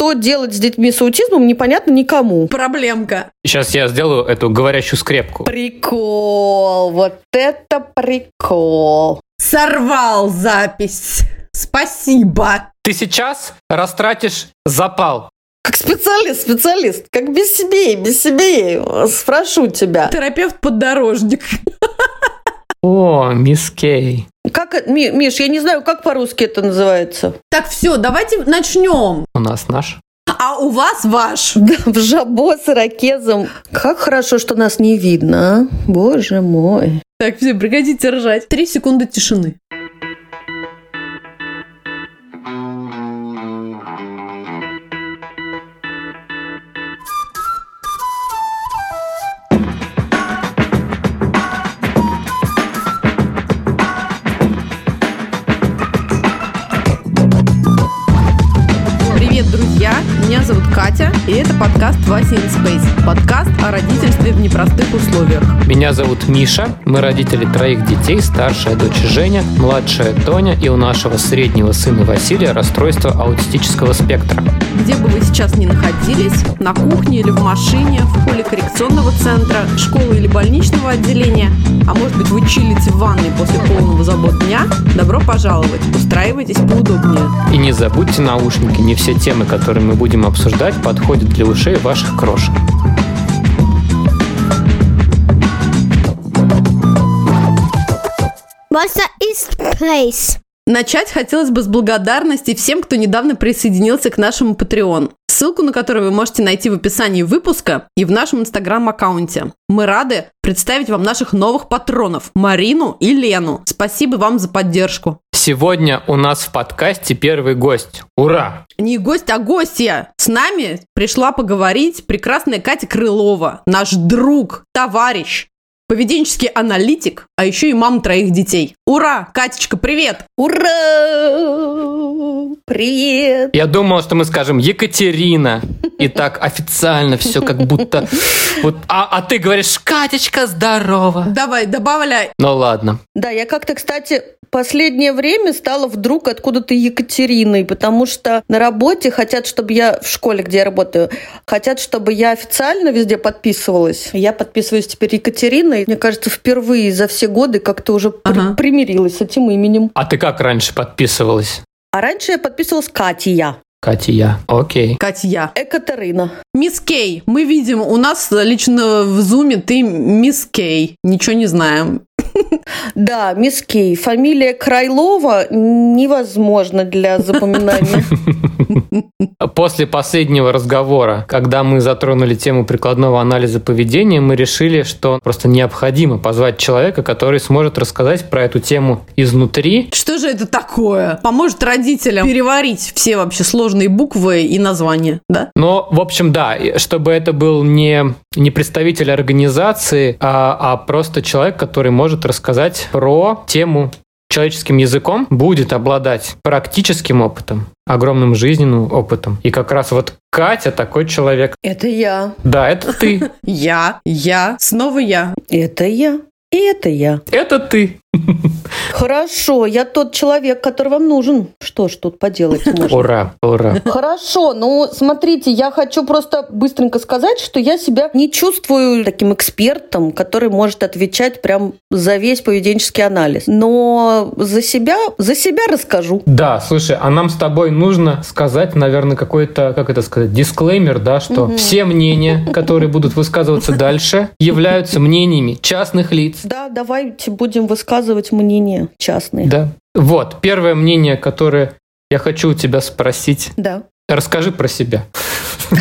что делать с детьми с аутизмом, непонятно никому. Проблемка. Сейчас я сделаю эту говорящую скрепку. Прикол, вот это прикол. Сорвал запись. Спасибо. Ты сейчас растратишь запал. Как специалист, специалист, как без себе, без себе, спрошу тебя. Терапевт-поддорожник. О, мисс Кей. Как, Ми- Миш, я не знаю, как по-русски это называется. Так, все, давайте начнем. У нас наш. А у вас ваш. Да, в жабо с ирокезом. Как хорошо, что нас не видно, а? Боже мой. Так, все, прекратите ржать. Три секунды тишины. Меня зовут Миша. Мы родители троих детей. Старшая дочь Женя, младшая Тоня и у нашего среднего сына Василия расстройство аутистического спектра. Где бы вы сейчас ни находились, на кухне или в машине, в поле коррекционного центра, школы или больничного отделения, а может быть вы чилите в ванной после полного забот дня, добро пожаловать, устраивайтесь поудобнее. И не забудьте наушники. Не все темы, которые мы будем обсуждать, подходят для ушей ваших крошек. Wasser ist Place. Начать хотелось бы с благодарности всем, кто недавно присоединился к нашему Patreon, ссылку на который вы можете найти в описании выпуска и в нашем инстаграм-аккаунте. Мы рады представить вам наших новых патронов Марину и Лену. Спасибо вам за поддержку. Сегодня у нас в подкасте первый гость. Ура! Не гость, а гостья. С нами пришла поговорить прекрасная Катя Крылова, наш друг, товарищ, поведенческий аналитик, а еще и мама троих детей. Ура! Катечка, привет! Ура! Привет! Я думал, что мы скажем Екатерина. И так официально все как будто... Вот, а, а ты говоришь, Катечка, здорово. Давай, добавляй. Ну ладно. Да, я как-то, кстати, последнее время стала вдруг откуда-то Екатериной, потому что на работе хотят, чтобы я в школе, где я работаю, хотят, чтобы я официально везде подписывалась. Я подписываюсь теперь Екатериной. Мне кажется, впервые за все годы как-то уже при- Ага. примирилась с этим именем. А ты как раньше подписывалась? А раньше я подписывалась Катя. Катя. Окей. Катя. Экатерина. Мисс Кей, мы видим, у нас лично в зуме ты мисс Кей. Ничего не знаем. Да, мисс Кей. Фамилия Крайлова невозможно для запоминания. После последнего разговора, когда мы затронули тему прикладного анализа поведения, мы решили, что просто необходимо позвать человека, который сможет рассказать про эту тему изнутри. Что же это такое? Поможет родителям переварить все вообще сложные буквы и названия, да? Но, в общем, да, чтобы это был не, не представитель организации, а, а просто человек, который может рассказать про тему человеческим языком, будет обладать практическим опытом, огромным жизненным опытом. И как раз вот Катя такой человек. Это я. Да, это ты. Я, я, снова я. Это я. И это я. Это ты. Хорошо, я тот человек, который вам нужен. Что ж тут поделать можно? Ура, ура. Хорошо, ну смотрите, я хочу просто быстренько сказать, что я себя не чувствую таким экспертом, который может отвечать прям за весь поведенческий анализ. Но за себя, за себя расскажу. Да, слушай, а нам с тобой нужно сказать, наверное, какой-то, как это сказать, дисклеймер, да, что все мнения, которые будут высказываться дальше, являются мнениями частных лиц. Да, давайте будем высказывать мнения частные. Да. Вот, первое мнение, которое я хочу у тебя спросить. Да. Расскажи про себя.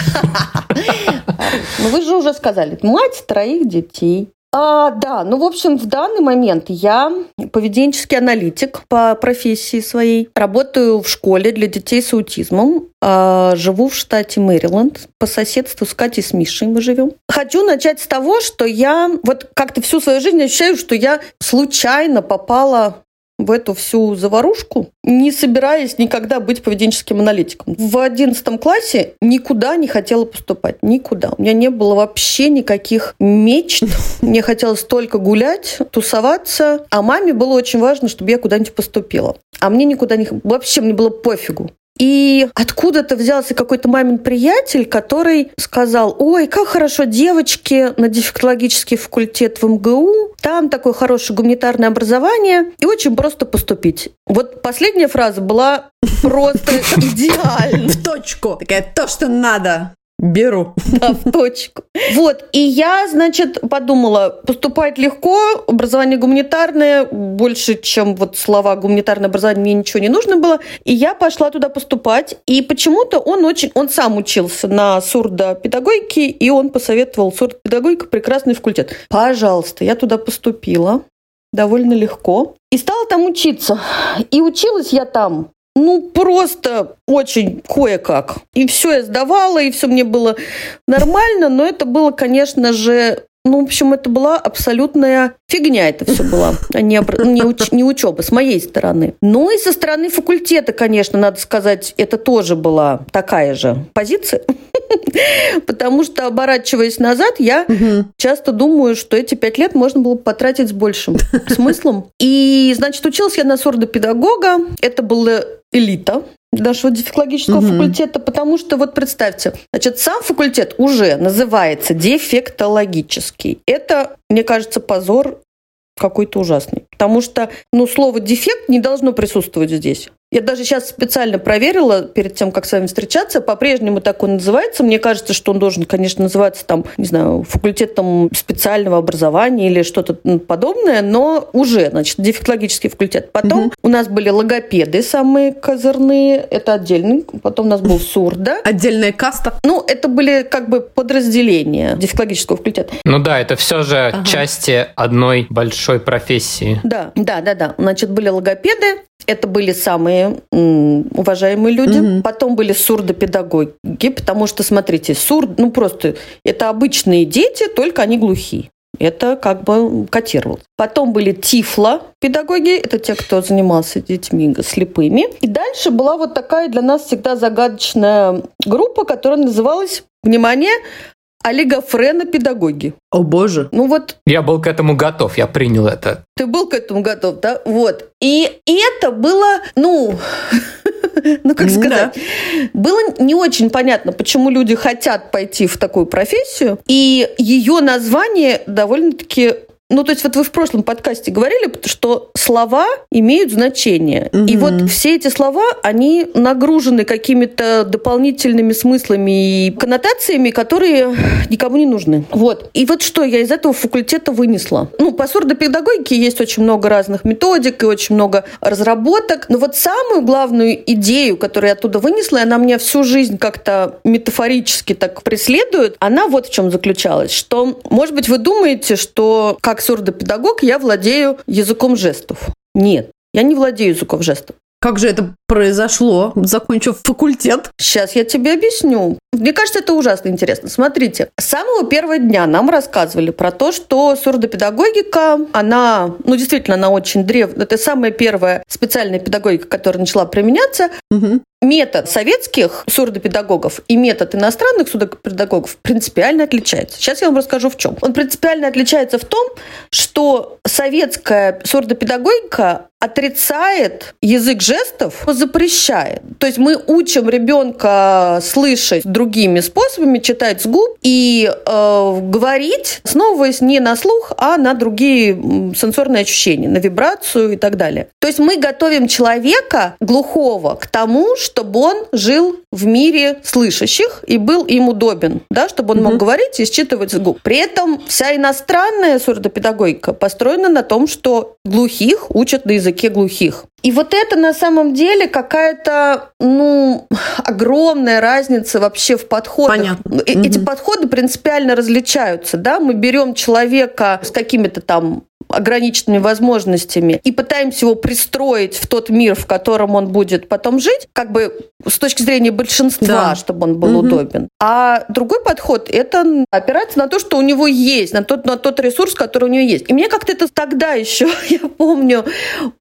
Ну вы же уже сказали, мать троих детей. А, да, ну, в общем, в данный момент я поведенческий аналитик по профессии своей. Работаю в школе для детей с аутизмом. А, живу в штате Мэриленд. По соседству с Катей с Мишей мы живем. Хочу начать с того, что я вот как-то всю свою жизнь ощущаю, что я случайно попала в эту всю заварушку, не собираясь никогда быть поведенческим аналитиком. В одиннадцатом классе никуда не хотела поступать. Никуда. У меня не было вообще никаких мечт. Мне хотелось только гулять, тусоваться. А маме было очень важно, чтобы я куда-нибудь поступила. А мне никуда не... Вообще мне было пофигу. И откуда-то взялся какой-то мамин приятель, который сказал, ой, как хорошо девочки на дефектологический факультет в МГУ, там такое хорошее гуманитарное образование, и очень просто поступить. Вот последняя фраза была просто идеальна. В точку. Такая, то, что надо. Беру. Да, в точку. Вот, и я, значит, подумала, поступать легко, образование гуманитарное, больше, чем вот слова гуманитарное образование, мне ничего не нужно было, и я пошла туда поступать, и почему-то он очень, он сам учился на сурдопедагогике, и он посоветовал сурдопедагогика прекрасный факультет. Пожалуйста, я туда поступила довольно легко. И стала там учиться. И училась я там ну, просто очень кое-как. И все я сдавала, и все мне было нормально, но это было, конечно же, ну, в общем, это была абсолютная фигня это все была, а не, не, уч, не учеба с моей стороны. Ну и со стороны факультета, конечно, надо сказать, это тоже была такая же позиция. Потому что, оборачиваясь назад, я часто думаю, что эти пять лет можно было потратить с большим смыслом. И, значит, училась я на сурдопедагога. Это было элита нашего дефектологического угу. факультета, потому что вот представьте, значит, сам факультет уже называется дефектологический. Это, мне кажется, позор какой-то ужасный. Потому что, ну, слово дефект не должно присутствовать здесь. Я даже сейчас специально проверила перед тем, как с вами встречаться. По-прежнему так он называется. Мне кажется, что он должен, конечно, называться там, не знаю, факультетом специального образования или что-то подобное, но уже, значит, дефектологический факультет. Потом угу. у нас были логопеды самые козырные, это отдельный. Потом у нас был сурда. Отдельная каста. Ну, это были как бы подразделения дефектологического факультета. Ну да, это все же ага. части одной большой профессии. Да, да, да, да. Значит, были логопеды, это были самые уважаемые люди. Угу. Потом были сурдопедагоги, потому что, смотрите, сурд, ну просто это обычные дети, только они глухие. Это как бы котировалось. Потом были тифло-педагоги, это те, кто занимался детьми слепыми. И дальше была вот такая для нас всегда загадочная группа, которая называлась, внимание, олигофренопедагоги. О боже. Ну вот. Я был к этому готов, я принял это. Ты был к этому готов, да? Вот. И это было, ну, ну как сказать, да. было не очень понятно, почему люди хотят пойти в такую профессию. И ее название довольно-таки ну, то есть вот вы в прошлом подкасте говорили, что слова имеют значение. Угу. И вот все эти слова, они нагружены какими-то дополнительными смыслами и коннотациями, которые никому не нужны. Вот. И вот что я из этого факультета вынесла. Ну, по сурдопедагогике есть очень много разных методик и очень много разработок. Но вот самую главную идею, которую я оттуда вынесла, и она меня всю жизнь как-то метафорически так преследует, она вот в чем заключалась. Что, может быть, вы думаете, что как как сурдопедагог я владею языком жестов. Нет, я не владею языком жестов. Как же это произошло, закончив факультет? Сейчас я тебе объясню. Мне кажется, это ужасно интересно. Смотрите, с самого первого дня нам рассказывали про то, что сурдопедагогика, она, ну, действительно, она очень древняя. Это самая первая специальная педагогика, которая начала применяться. Угу метод советских сурдопедагогов и метод иностранных сурдопедагогов принципиально отличается. Сейчас я вам расскажу в чем. Он принципиально отличается в том, что советская сурдопедагогика отрицает язык жестов, запрещает. То есть мы учим ребенка слышать другими способами, читать с губ и э, говорить, основываясь не на слух, а на другие сенсорные ощущения, на вибрацию и так далее. То есть мы готовим человека глухого к тому, чтобы он жил в мире слышащих и был им удобен, да, чтобы он угу. мог говорить и считывать губ. При этом вся иностранная сурдопедагогика построена на том, что глухих учат на языке глухих. И вот это на самом деле какая-то, ну, огромная разница вообще в подходах. Понятно. Эти угу. подходы принципиально различаются, да, мы берем человека с какими-то там ограниченными возможностями и пытаемся его пристроить в тот мир, в котором он будет потом жить, как бы с точки зрения большинства, да. чтобы он был угу. удобен. А другой подход – это опираться на то, что у него есть, на тот, на тот ресурс, который у него есть. И мне как-то это тогда еще, я помню,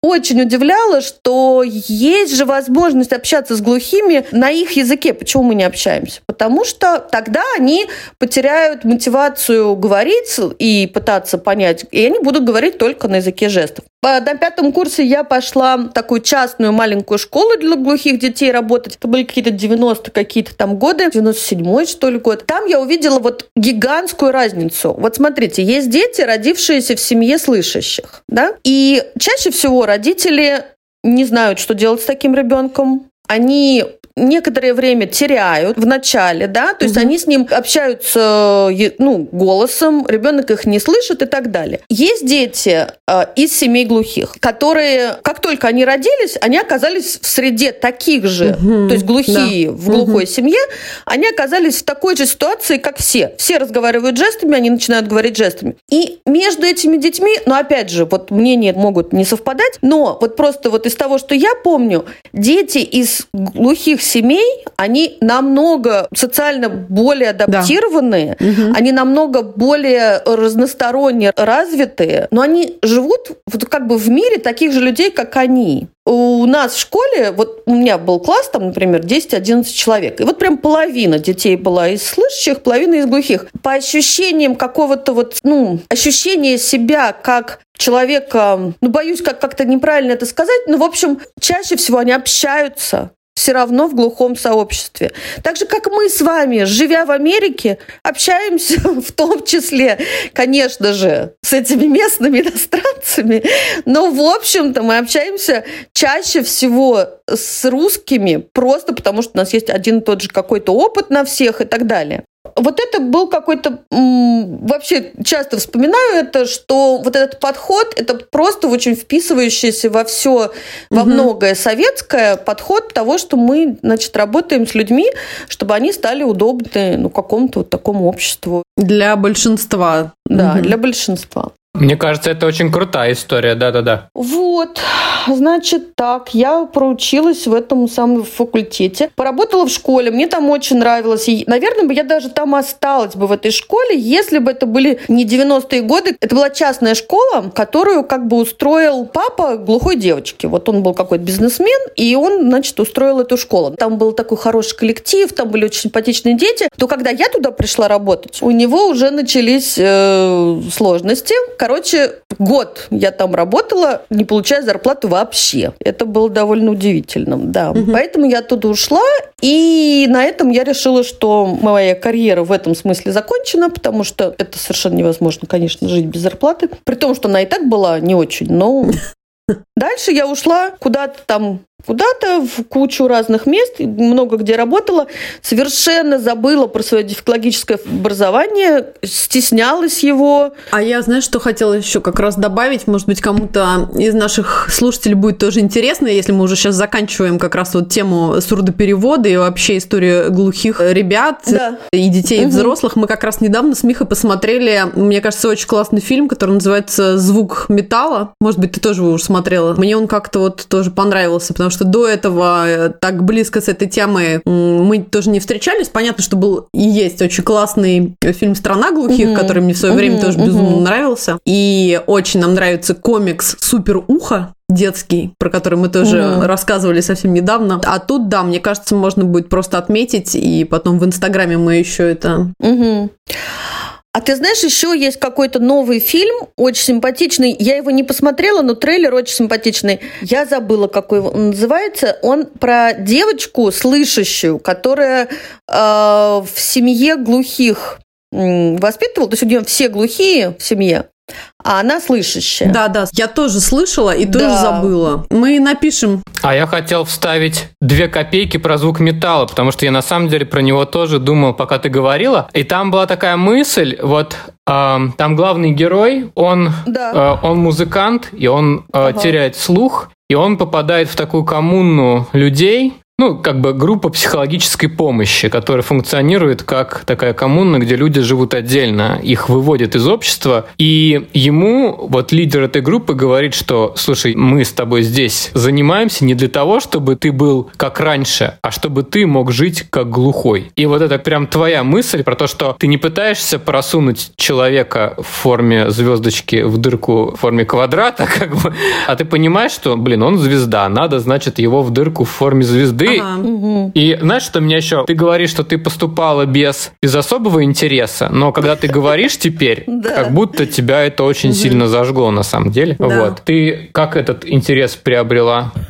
очень удивляло, что есть же возможность общаться с глухими на их языке. Почему мы не общаемся? Потому что тогда они потеряют мотивацию говорить и пытаться понять, и они будут говорить говорить только на языке жестов. На пятом курсе я пошла в такую частную маленькую школу для глухих детей работать. Это были какие-то 90 какие-то там годы, 97-й, что ли, год. Там я увидела вот гигантскую разницу. Вот смотрите, есть дети, родившиеся в семье слышащих, да, и чаще всего родители не знают, что делать с таким ребенком, они некоторое время теряют в начале, да, то есть угу. они с ним общаются, ну, голосом, ребенок их не слышит и так далее. Есть дети э, из семей глухих, которые, как только они родились, они оказались в среде таких же, угу. то есть глухие да. в глухой угу. семье, они оказались в такой же ситуации, как все. Все разговаривают жестами, они начинают говорить жестами. И между этими детьми, ну, опять же, вот мнения могут не совпадать, но вот просто вот из того, что я помню, дети из глухих семей, они намного социально более адаптированные, да. угу. они намного более разносторонне развитые, но они живут вот как бы в мире таких же людей, как они у нас в школе, вот у меня был класс, там, например, 10-11 человек, и вот прям половина детей была из слышащих, половина из глухих. По ощущениям какого-то вот, ну, ощущения себя как человека, ну, боюсь как- как-то неправильно это сказать, но, в общем, чаще всего они общаются, все равно в глухом сообществе. Так же, как мы с вами, живя в Америке, общаемся в том числе, конечно же, с этими местными иностранцами, но, в общем-то, мы общаемся чаще всего с русскими, просто потому что у нас есть один и тот же какой-то опыт на всех и так далее вот это был какой-то... Вообще часто вспоминаю это, что вот этот подход, это просто очень вписывающийся во все, во угу. многое советское подход того, что мы, значит, работаем с людьми, чтобы они стали удобны ну, какому-то вот такому обществу. Для большинства. Да, угу. для большинства. Мне кажется, это очень крутая история, да-да-да. Вот, значит так, я проучилась в этом самом факультете, поработала в школе, мне там очень нравилось, и, наверное, бы я даже там осталась бы в этой школе, если бы это были не 90-е годы, это была частная школа, которую как бы устроил папа глухой девочки, вот он был какой-то бизнесмен, и он, значит, устроил эту школу. Там был такой хороший коллектив, там были очень симпатичные дети, то когда я туда пришла работать, у него уже начались э, сложности, Короче, год я там работала, не получая зарплату вообще. Это было довольно удивительным, да. Угу. Поэтому я оттуда ушла, и на этом я решила, что моя карьера в этом смысле закончена, потому что это совершенно невозможно, конечно, жить без зарплаты. При том, что она и так была не очень, но Дальше я ушла куда-то там куда-то в кучу разных мест, много где работала, совершенно забыла про свое дефектологическое образование, стеснялась его. А я, знаешь, что хотела еще как раз добавить, может быть, кому-то из наших слушателей будет тоже интересно, если мы уже сейчас заканчиваем как раз вот тему сурдоперевода и вообще историю глухих ребят да. и детей, угу. и взрослых. Мы как раз недавно с Михой посмотрели, мне кажется, очень классный фильм, который называется «Звук металла». Может быть, ты тоже его уже смотрела. Мне он как-то вот тоже понравился, потому что что до этого э, так близко с этой темой мы тоже не встречались. Понятно, что был и есть очень классный фильм «Страна глухих», mm-hmm. который мне в свое mm-hmm. время тоже безумно mm-hmm. нравился. И очень нам нравится комикс «Супер ухо», детский, про который мы тоже mm-hmm. рассказывали совсем недавно. А тут, да, мне кажется, можно будет просто отметить, и потом в Инстаграме мы еще это... Mm-hmm. А ты знаешь, еще есть какой-то новый фильм, очень симпатичный. Я его не посмотрела, но трейлер очень симпатичный. Я забыла, какой он называется. Он про девочку слышащую, которая э, в семье глухих воспитывал, то есть у нее все глухие в семье, а она слышащая. Да, да, я тоже слышала и тоже да. забыла. Мы напишем. А я хотел вставить две копейки про звук металла, потому что я на самом деле про него тоже думал, пока ты говорила. И там была такая мысль, вот э, там главный герой, он, да. э, он музыкант, и он э, ага. теряет слух, и он попадает в такую коммуну людей, ну, как бы группа психологической помощи, которая функционирует как такая коммуна, где люди живут отдельно, их выводят из общества, и ему, вот лидер этой группы говорит, что, слушай, мы с тобой здесь занимаемся не для того, чтобы ты был как раньше, а чтобы ты мог жить как глухой. И вот это прям твоя мысль про то, что ты не пытаешься просунуть человека в форме звездочки в дырку в форме квадрата, как бы, а ты понимаешь, что, блин, он звезда, надо, значит, его в дырку в форме звезды, Ты Ага. И знаешь, что меня еще? Ты говоришь, что ты поступала без, без особого интереса, но когда ты говоришь теперь, как будто тебя это очень сильно зажгло на самом деле. Вот. Ты как этот интерес приобрела?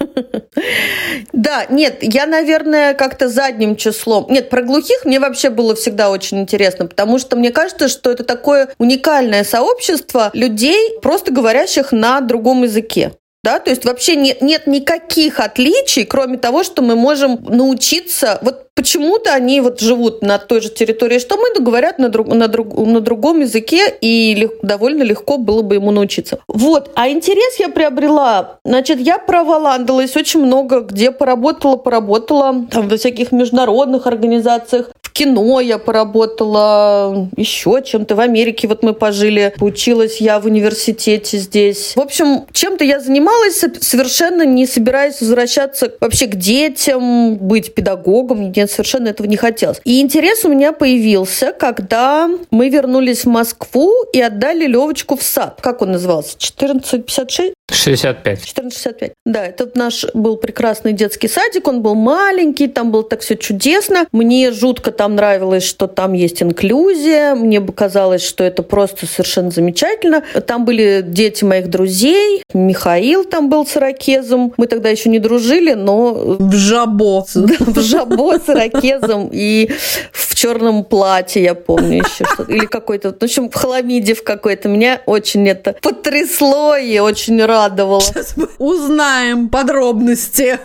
Да, нет, я, наверное, как-то задним числом. Нет, про глухих мне вообще было всегда очень интересно, потому что мне кажется, что это такое уникальное сообщество людей, просто говорящих на другом языке. Да, то есть вообще нет, нет никаких отличий, кроме того, что мы можем научиться. Вот почему-то они вот живут на той же территории, что мы, но говорят на, друг, на, друг, на другом языке, и лег- довольно легко было бы ему научиться. Вот, а интерес я приобрела. Значит, я проволандалась очень много, где поработала, поработала, там во всяких международных организациях, кино я поработала, еще чем-то. В Америке вот мы пожили, училась я в университете здесь. В общем, чем-то я занималась, со- совершенно не собираясь возвращаться вообще к детям, быть педагогом. Мне совершенно этого не хотелось. И интерес у меня появился, когда мы вернулись в Москву и отдали Левочку в сад. Как он назывался? 1456? 65. 1465. Да, это наш был прекрасный детский садик. Он был маленький, там было так все чудесно. Мне жутко там нравилось, что там есть инклюзия. Мне бы казалось, что это просто совершенно замечательно. Там были дети моих друзей. Михаил там был с ирокезом. Мы тогда еще не дружили, но В жабо. в жабо с ирокезом и в черном платье, я помню еще что-то. Или какой-то, в общем, в хламиде в какой-то. Меня очень это потрясло и очень радовало. Сейчас мы узнаем подробности.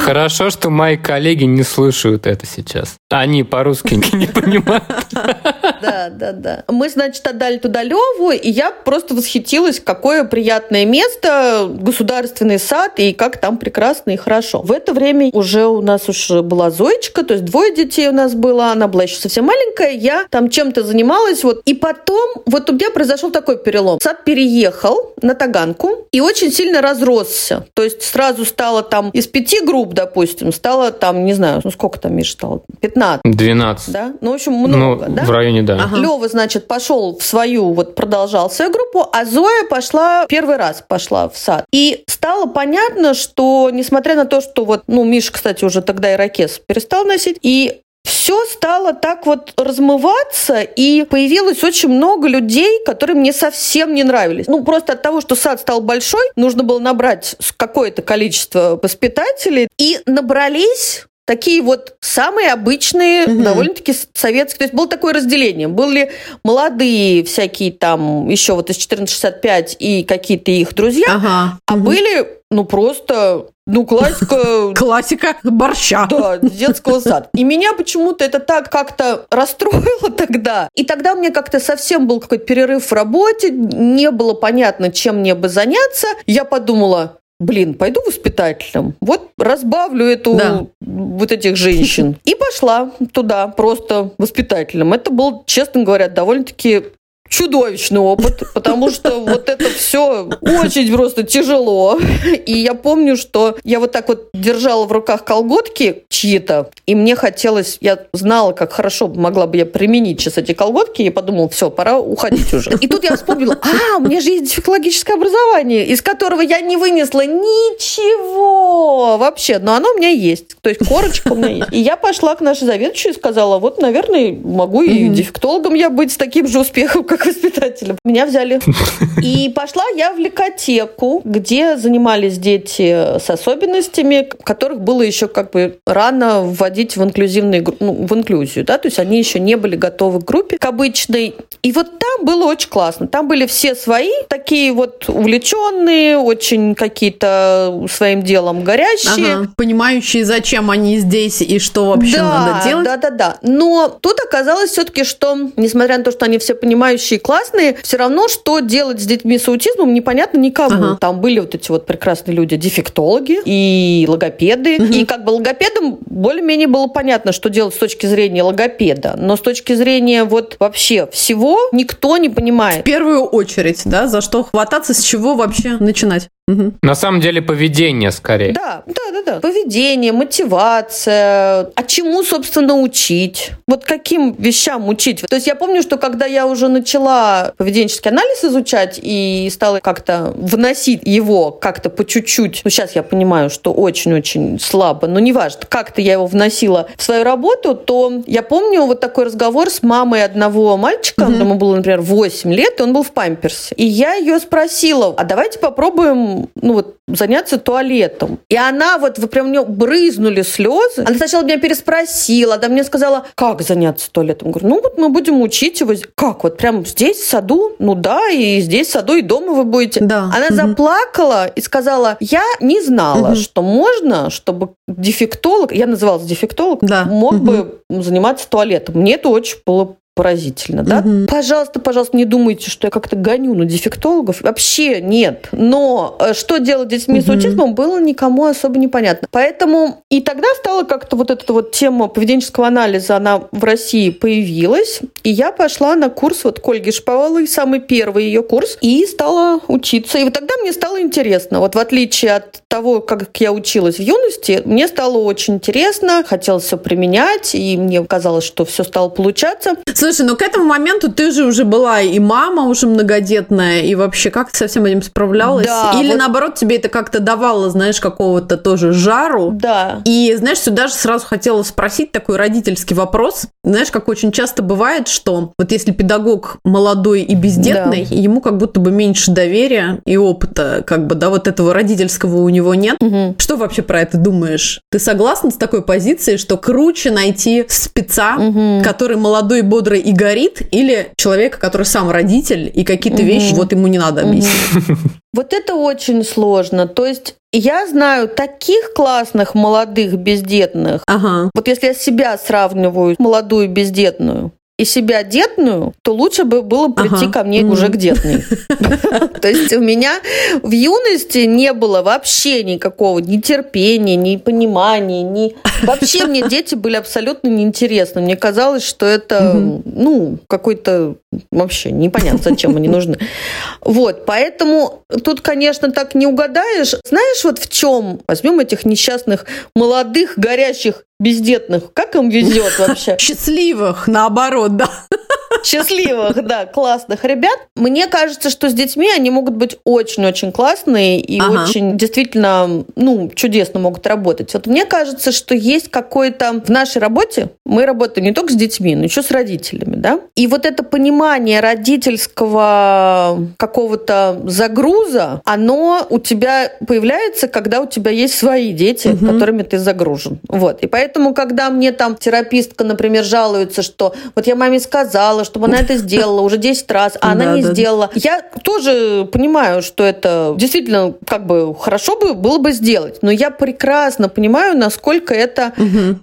Хорошо, что мои коллеги не слушают это сейчас. Они по-русски не понимают. Да, да, да. Мы, значит, отдали туда Леву, и я просто восхитилась, какое приятное место, государственный сад, и как там прекрасно и хорошо. В это время уже у нас уже была Зоечка, то есть двое детей у нас было, она была еще совсем маленькая, я там чем-то занималась, вот. И потом, вот у меня произошел такой перелом. Сад переехал на Таганку и очень сильно разросся. То есть сразу стало там из пяти групп, допустим, стало там, не знаю, ну сколько там, Миша, стало? 15, 12. да? Ну, в общем, Ну, много, да? в районе, да. Ага. Лева, значит, пошел в свою, вот продолжал свою группу, а Зоя пошла, первый раз пошла в сад. И стало понятно, что, несмотря на то, что вот, ну, Миша, кстати, уже тогда ирокез перестал носить, и все стало так вот размываться, и появилось очень много людей, которые мне совсем не нравились. Ну, просто от того, что сад стал большой, нужно было набрать какое-то количество воспитателей, и набрались такие вот самые обычные, Мгм. довольно-таки советские. То есть было такое разделение. Были молодые всякие там, еще вот из 1465 и какие-то их друзья, Ага. а Мгм. были, ну, просто, ну, классика Классика борща. да, детского сада. И меня почему-то это так как-то расстроило тогда. И тогда у меня как-то совсем был какой-то перерыв в работе, не было понятно, чем мне бы заняться. Я подумала, блин, пойду воспитателем. Вот разбавлю эту, Да. вот этих женщин. И пошла туда просто воспитателем. Это был, честно говоря, довольно-таки чудовищный опыт, потому что вот это все очень просто тяжело. И я помню, что я вот так вот держала в руках колготки чьи-то, и мне хотелось, я знала, как хорошо могла бы я применить сейчас эти колготки, и подумала, все, пора уходить уже. И тут я вспомнила, а, у меня же есть дефектологическое образование, из которого я не вынесла ничего вообще, но оно у меня есть, то есть корочка у меня есть. И я пошла к нашей заведующей и сказала, вот, наверное, могу и дефектологом я быть с таким же успехом, как воспитателем. Меня взяли. И пошла я в лекотеку, где занимались дети с особенностями, которых было еще как бы рано вводить в инклюзивные, ну, в инклюзию, да, то есть они еще не были готовы к группе, к обычной. И вот там было очень классно. Там были все свои, такие вот увлеченные, очень какие-то своим делом горящие. Ага. Понимающие, зачем они здесь и что вообще да, надо делать. Да, да, да. Но тут оказалось все-таки, что, несмотря на то, что они все понимающие и классные, все равно, что делать с детьми с аутизмом, непонятно никому. Ага. Там были вот эти вот прекрасные люди, дефектологи и логопеды. Мгм. И как бы логопедам более-менее было понятно, что делать с точки зрения логопеда. Но с точки зрения вот вообще всего никто не В понимает. первую очередь, да, за что хвататься, с чего вообще начинать. На самом деле поведение скорее. Да, да, да, да. Поведение, мотивация. А чему, собственно, учить? Вот каким вещам учить? То есть я помню, что когда я уже начала поведенческий анализ изучать и стала как-то вносить его как-то по чуть-чуть, ну сейчас я понимаю, что очень-очень слабо, но неважно, как-то я его вносила в свою работу, то я помню вот такой разговор с мамой одного мальчика, Мгм. ему было, например, 8 лет, и он был в памперсе. И я ее спросила, а давайте попробуем, ну вот, заняться туалетом. И она вот, вы прям у нее брызнули слезы. Она сначала меня переспросила, да мне сказала, как заняться туалетом? Говорю, ну вот мы будем учить его. Как, вот прям здесь, в саду? Ну да, и здесь, в саду, и дома вы будете. Да. Она Мгм. заплакала и сказала, я не знала, Мгм. что можно, чтобы дефектолог, я называлась дефектолог, Да. мог Мгм. бы заниматься туалетом. Мне это очень было поразительно, да? Мгм. Пожалуйста, пожалуйста, не думайте, что я как-то гоню на дефектологов. Вообще нет. Но э, что делать с детьми с Мгм. аутизмом, было никому особо непонятно. Поэтому и тогда стала как-то вот эта вот тема поведенческого анализа, она в России появилась. И я пошла на курс вот к Ольге Шповалой, самый первый ее курс, и стала учиться. И вот тогда мне стало интересно. Вот в отличие от того, как я училась в юности, мне стало очень интересно, хотелось все применять, и мне казалось, что все стало получаться. Слушай, ну к этому моменту ты же уже была и мама уже многодетная, и вообще как ты со всем этим справлялась? Да, Или вот- наоборот тебе это как-то давало, знаешь, какого-то тоже жару? Да. И, знаешь, сюда же сразу хотела спросить такой родительский вопрос. Знаешь, как очень часто бывает, что вот если педагог молодой и бездетный, ему как будто бы меньше доверия и опыта, как бы, да, вот этого родительского у него нет. Мгм. Что вообще про это думаешь? Ты согласна с такой позицией, что круче найти спеца, Мгм. который молодой, бодрый и горит, или человека, который сам родитель, и какие-то Мгм. вещи вот ему не надо объяснить? Вот это очень сложно. То есть я знаю таких классных молодых бездетных. Ага. Вот если я себя сравниваю, молодую бездетную, и себя детную, то лучше бы было прийти Ага. ко мне Мгм. уже к детной. То есть у меня в юности не было вообще никакого ни терпения, ни понимания, ни... Вообще мне дети были абсолютно неинтересны. Мне казалось, что это, ну, какой-то вообще непонятно, зачем они нужны. Вот, поэтому тут, конечно, так не угадаешь. Знаешь, вот в чем? Возьмем этих несчастных молодых, горящих, бездетных. Как им везет вообще? Счастливых, наоборот, да. Счастливых, да, классных ребят. Мне кажется, что с детьми они могут быть очень-очень классные и Ага. очень действительно, ну, чудесно могут работать. Вот мне кажется, что есть какое-то в нашей работе, мы работаем не только с детьми, но еще с родителями, да? И вот это понимание родительского какого-то загруза, оно у тебя появляется, когда у тебя есть свои дети, Мгм. которыми ты загружен. Вот. И поэтому, когда мне там терапистка, например, жалуется, что вот я маме сказала, чтобы она это сделала уже 10 раз, а она не сделала. Я тоже понимаю, что это действительно как бы хорошо бы было бы сделать, но я прекрасно понимаю, насколько это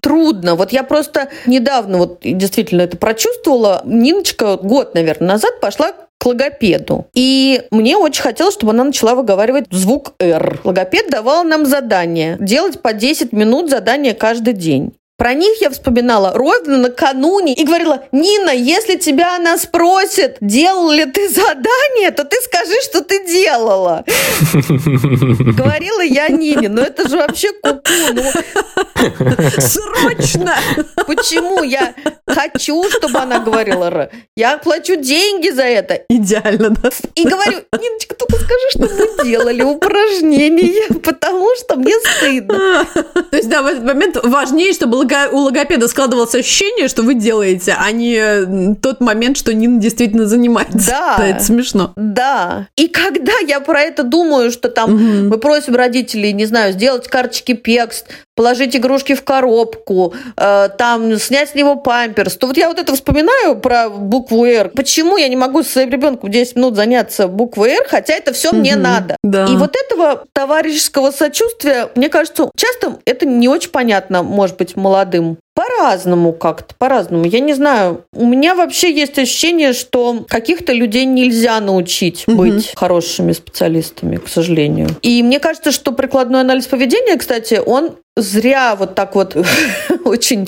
трудно. Вот я просто недавно вот действительно это прочувствовала. Ниночка год, наверное, назад пошла к логопеду. И мне очень хотелось, чтобы она начала выговаривать звук «Р». Логопед давал нам задание делать по 10 минут задания каждый день. Про них я вспоминала ровно накануне и говорила, Нина, если тебя она спросит, делал ли ты задание, то ты скажи, что ты делала. Говорила я Нине, но это же вообще куку. Ну, Срочно! почему я хочу, чтобы она говорила «р»? Я плачу деньги за это. Идеально, да? И говорю, Ниночка, только скажи, что мы делали упражнения, потому что мне стыдно. То есть, да, в этот момент важнее, чтобы лого- у логопеда складывалось ощущение, что вы делаете, а не тот момент, что Нина действительно занимается. Да. это смешно. Да. И когда я про это думаю, что там Мгм. мы просим родителей, не знаю, сделать карточки пекст, положить игрушки в коробку, э, там снять с него памперс, то вот я вот это вспоминаю про букву «Р». Почему я не могу со своим ребенком 10 минут заняться буквой «Р», хотя это все мне Мгм. надо? Да. И вот этого товарищеского сочувствия, мне кажется, часто это не очень понятно, может быть, молодым. По-разному как-то, по-разному. Я не знаю. У меня вообще есть ощущение, что каких-то людей нельзя научить Мгм. быть хорошими специалистами, к сожалению. И мне кажется, что прикладной анализ поведения, кстати, он зря вот так вот очень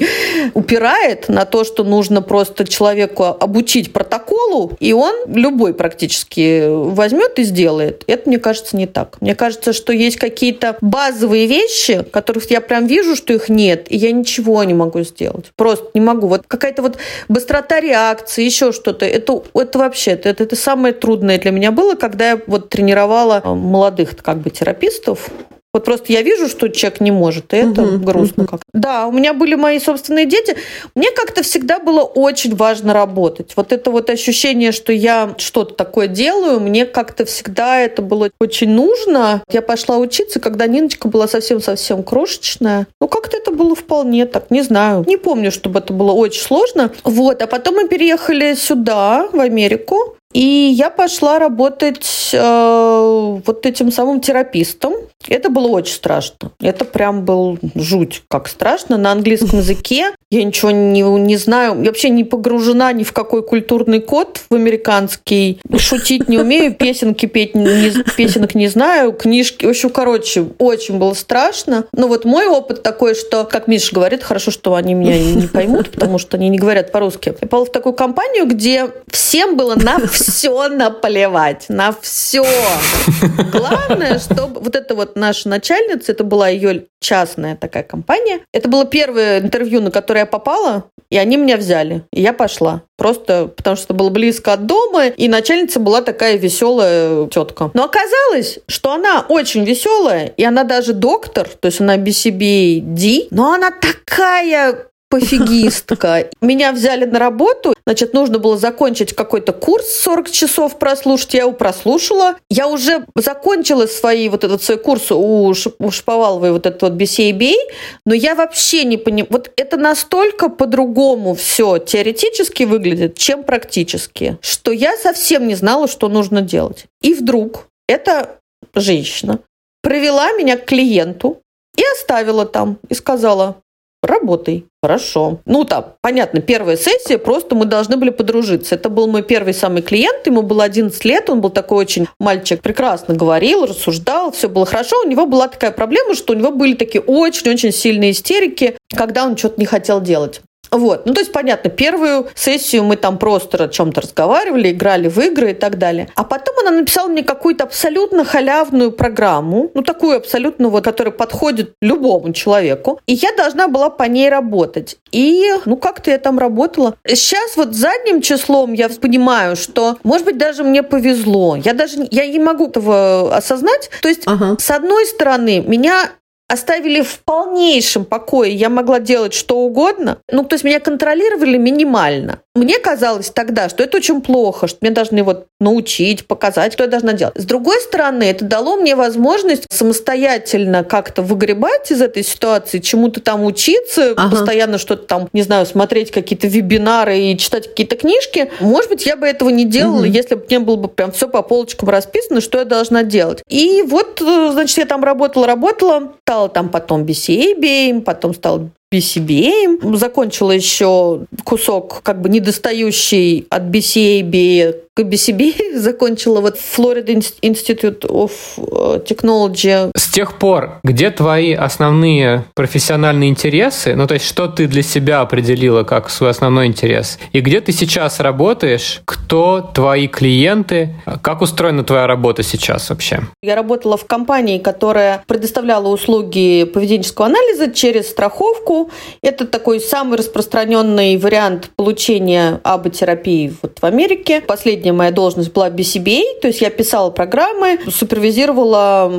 упирает на то, что нужно просто человеку обучить протоколу, и он любой практически возьмет и сделает. Это, мне кажется, не так. Мне кажется, что есть какие-то базовые вещи, которых я прям вижу, что их нет, и я ничего не могу сделать. Просто не могу. Вот какая-то вот быстрота реакции, еще что-то. Это, это вообще, это, это самое трудное для меня было, когда я вот тренировала молодых как бы терапистов, вот просто я вижу, что человек не может, и это угу, грустно угу. как. Да, у меня были мои собственные дети. Мне как-то всегда было очень важно работать. Вот это вот ощущение, что я что-то такое делаю, мне как-то всегда это было очень нужно. Я пошла учиться, когда Ниночка была совсем-совсем крошечная. Ну, как-то это было вполне так, не знаю. Не помню, чтобы это было очень сложно. Вот, а потом мы переехали сюда, в Америку. И я пошла работать э, вот этим самым терапистом. Это было очень страшно. Это прям был жуть, как страшно. На английском языке я ничего не, не знаю. Я вообще не погружена ни в какой культурный код в американский. Шутить не умею, песенки петь, не, песенок не знаю, книжки. В общем, короче, очень было страшно. Но вот мой опыт такой, что, как Миша говорит, хорошо, что они меня не поймут, потому что они не говорят по-русски. Я попала в такую компанию, где всем было на все наплевать, на все. Главное, чтобы вот эта вот наша начальница, это была ее частная такая компания. Это было первое интервью, на которое я попала, и они меня взяли. И я пошла. Просто потому что было близко от дома, и начальница была такая веселая тетка. Но оказалось, что она очень веселая, и она даже доктор, то есть она BCBD, но она такая пофигистка. Меня взяли на работу, значит, нужно было закончить какой-то курс 40 часов прослушать, я его прослушала. Я уже закончила свои, вот этот свой курс у, у Шповаловой, вот этот вот BCABA, но я вообще не понимаю, вот это настолько по-другому все теоретически выглядит, чем практически, что я совсем не знала, что нужно делать. И вдруг эта женщина провела меня к клиенту и оставила там, и сказала, работай. Хорошо. Ну, там, понятно, первая сессия, просто мы должны были подружиться. Это был мой первый самый клиент, ему было 11 лет, он был такой очень мальчик, прекрасно говорил, рассуждал, все было хорошо. У него была такая проблема, что у него были такие очень-очень сильные истерики, когда он что-то не хотел делать. Вот. Ну, то есть, понятно, первую сессию мы там просто о чем-то разговаривали, играли в игры и так далее. А потом она написала мне какую-то абсолютно халявную программу, ну, такую абсолютно вот, которая подходит любому человеку. И я должна была по ней работать. И, ну, как-то я там работала. Сейчас вот задним числом я понимаю, что, может быть, даже мне повезло. Я даже, я не могу этого осознать. То есть, ага. с одной стороны, меня оставили в полнейшем покое. Я могла делать что угодно. Ну, то есть меня контролировали минимально. Мне казалось тогда, что это очень плохо, что мне должны вот научить, показать, что я должна делать. С другой стороны, это дало мне возможность самостоятельно как-то выгребать из этой ситуации, чему-то там учиться, ага. постоянно что-то там, не знаю, смотреть какие-то вебинары и читать какие-то книжки. Может быть, я бы этого не делала, угу. если бы не было бы прям все по полочкам расписано, что я должна делать. И вот, э, значит, я там работала, работала, стала там потом BCA потом стала BCBA. Закончила еще кусок как бы недостающий от BCA к BCB. Закончила вот Florida Institute of э, Technology. С тех пор, где твои основные профессиональные интересы? Ну, то есть, что ты для себя определила как свой основной интерес? И где ты сейчас работаешь? Кто твои клиенты? Как устроена твоя работа сейчас вообще? Я работала в компании, которая предоставляла услуги поведенческого анализа через страховку это такой самый распространенный вариант получения аботерапии вот в Америке. Последняя моя должность была BCBA, то есть я писала программы, супервизировала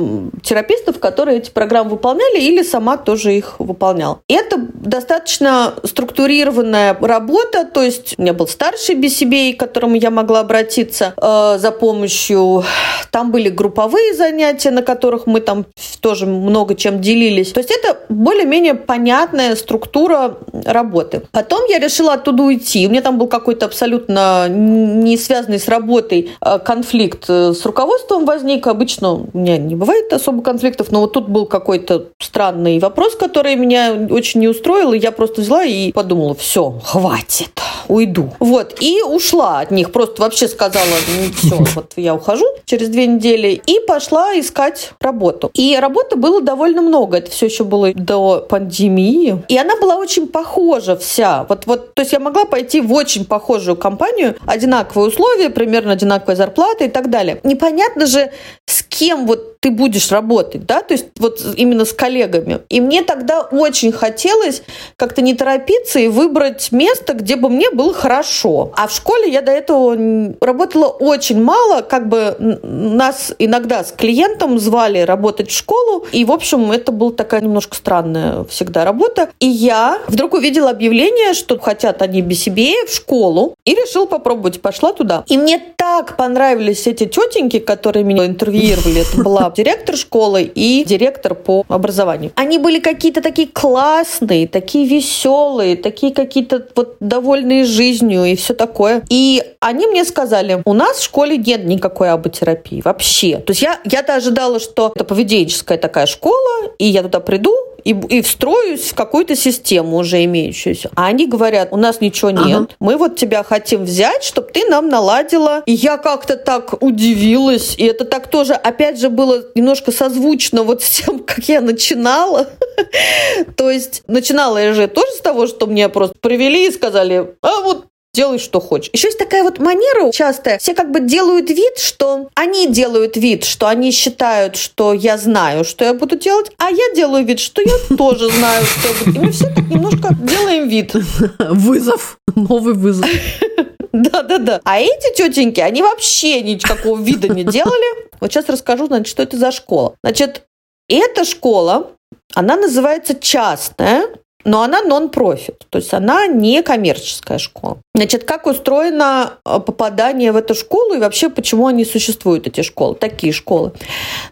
терапевтов, которые эти программы выполняли, или сама тоже их выполняла. Это достаточно структурированная работа, то есть у меня был старший BCBA, к которому я могла обратиться э, за помощью. Там были групповые занятия, на которых мы там тоже много чем делились. То есть это более-менее понятная структура работы. Потом я решила оттуда уйти. У меня там был какой-то абсолютно не связанный с работой э, конфликт э, с руководством возник. Обычно у меня не бывает особо конфликтов, но вот тут был какой-то странный вопрос, который меня очень не устроил, и я просто взяла и подумала, все, хватит. уйду. Вот, и ушла от них, просто вообще сказала, ну, все, вот я ухожу через две недели, и пошла искать работу. И работы было довольно много, это все еще было до пандемии, и она была очень похожа вся, вот, вот, то есть я могла пойти в очень похожую компанию, одинаковые условия, примерно одинаковая зарплата и так далее. Непонятно же, с кем вот ты будешь работать, да, то есть вот именно с коллегами. И мне тогда очень хотелось как-то не торопиться и выбрать место, где бы мне было хорошо. А в школе я до этого работала очень мало, как бы нас иногда с клиентом звали работать в школу, и, в общем, это была такая немножко странная всегда работа. И я вдруг увидела объявление, что хотят они BCBA в школу, и решила попробовать, пошла туда. И мне так понравились эти тетеньки, которые меня интервьюировали. Это была директор школы и директор по образованию. Они были какие-то такие классные, такие веселые, такие какие-то вот довольные жизнью и все такое. И они мне сказали, у нас в школе нет никакой аботерапии вообще. То есть я, я-то ожидала, что это поведенческая такая школа, и я туда приду, и, и встроюсь в какую-то систему уже имеющуюся. А они говорят, у нас ничего нет, ага. мы вот тебя хотим взять, чтобы ты нам наладила. И я как-то так удивилась, и это так тоже, опять же, было немножко созвучно вот с тем, как я начинала. То есть начинала я же тоже с того, что мне просто привели и сказали, а вот делай, что хочешь. Еще есть такая вот манера частая. Все как бы делают вид, что они делают вид, что они считают, что я знаю, что я буду делать, а я делаю вид, что я тоже знаю, что я буду. И мы все так немножко делаем вид. Вызов. Новый вызов. Да-да-да. А эти тетеньки, они вообще никакого вида не делали. Вот сейчас расскажу, значит, что это за школа. Значит, эта школа, она называется частная, но она нон-профит, то есть она не коммерческая школа. Значит, как устроено э, попадание в эту школу и вообще почему они существуют, эти школы, такие школы?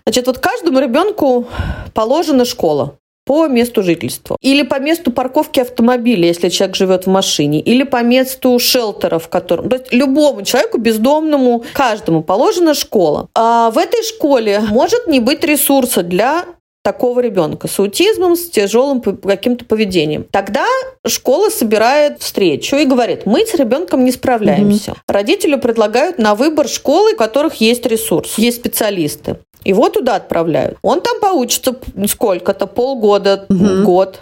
Значит, вот каждому ребенку положена школа по месту жительства. Или по месту парковки автомобиля, если человек живет в машине. Или по месту шелтера, в котором... То есть любому человеку, бездомному, каждому положена школа. А в этой школе может не быть ресурса для такого ребенка с аутизмом, с тяжелым каким-то поведением. Тогда школа собирает встречу и говорит, мы с ребенком не справляемся. Угу. Родители предлагают на выбор школы, у которых есть ресурс, есть специалисты. Его туда отправляют. Он там поучится сколько-то, полгода, угу. год.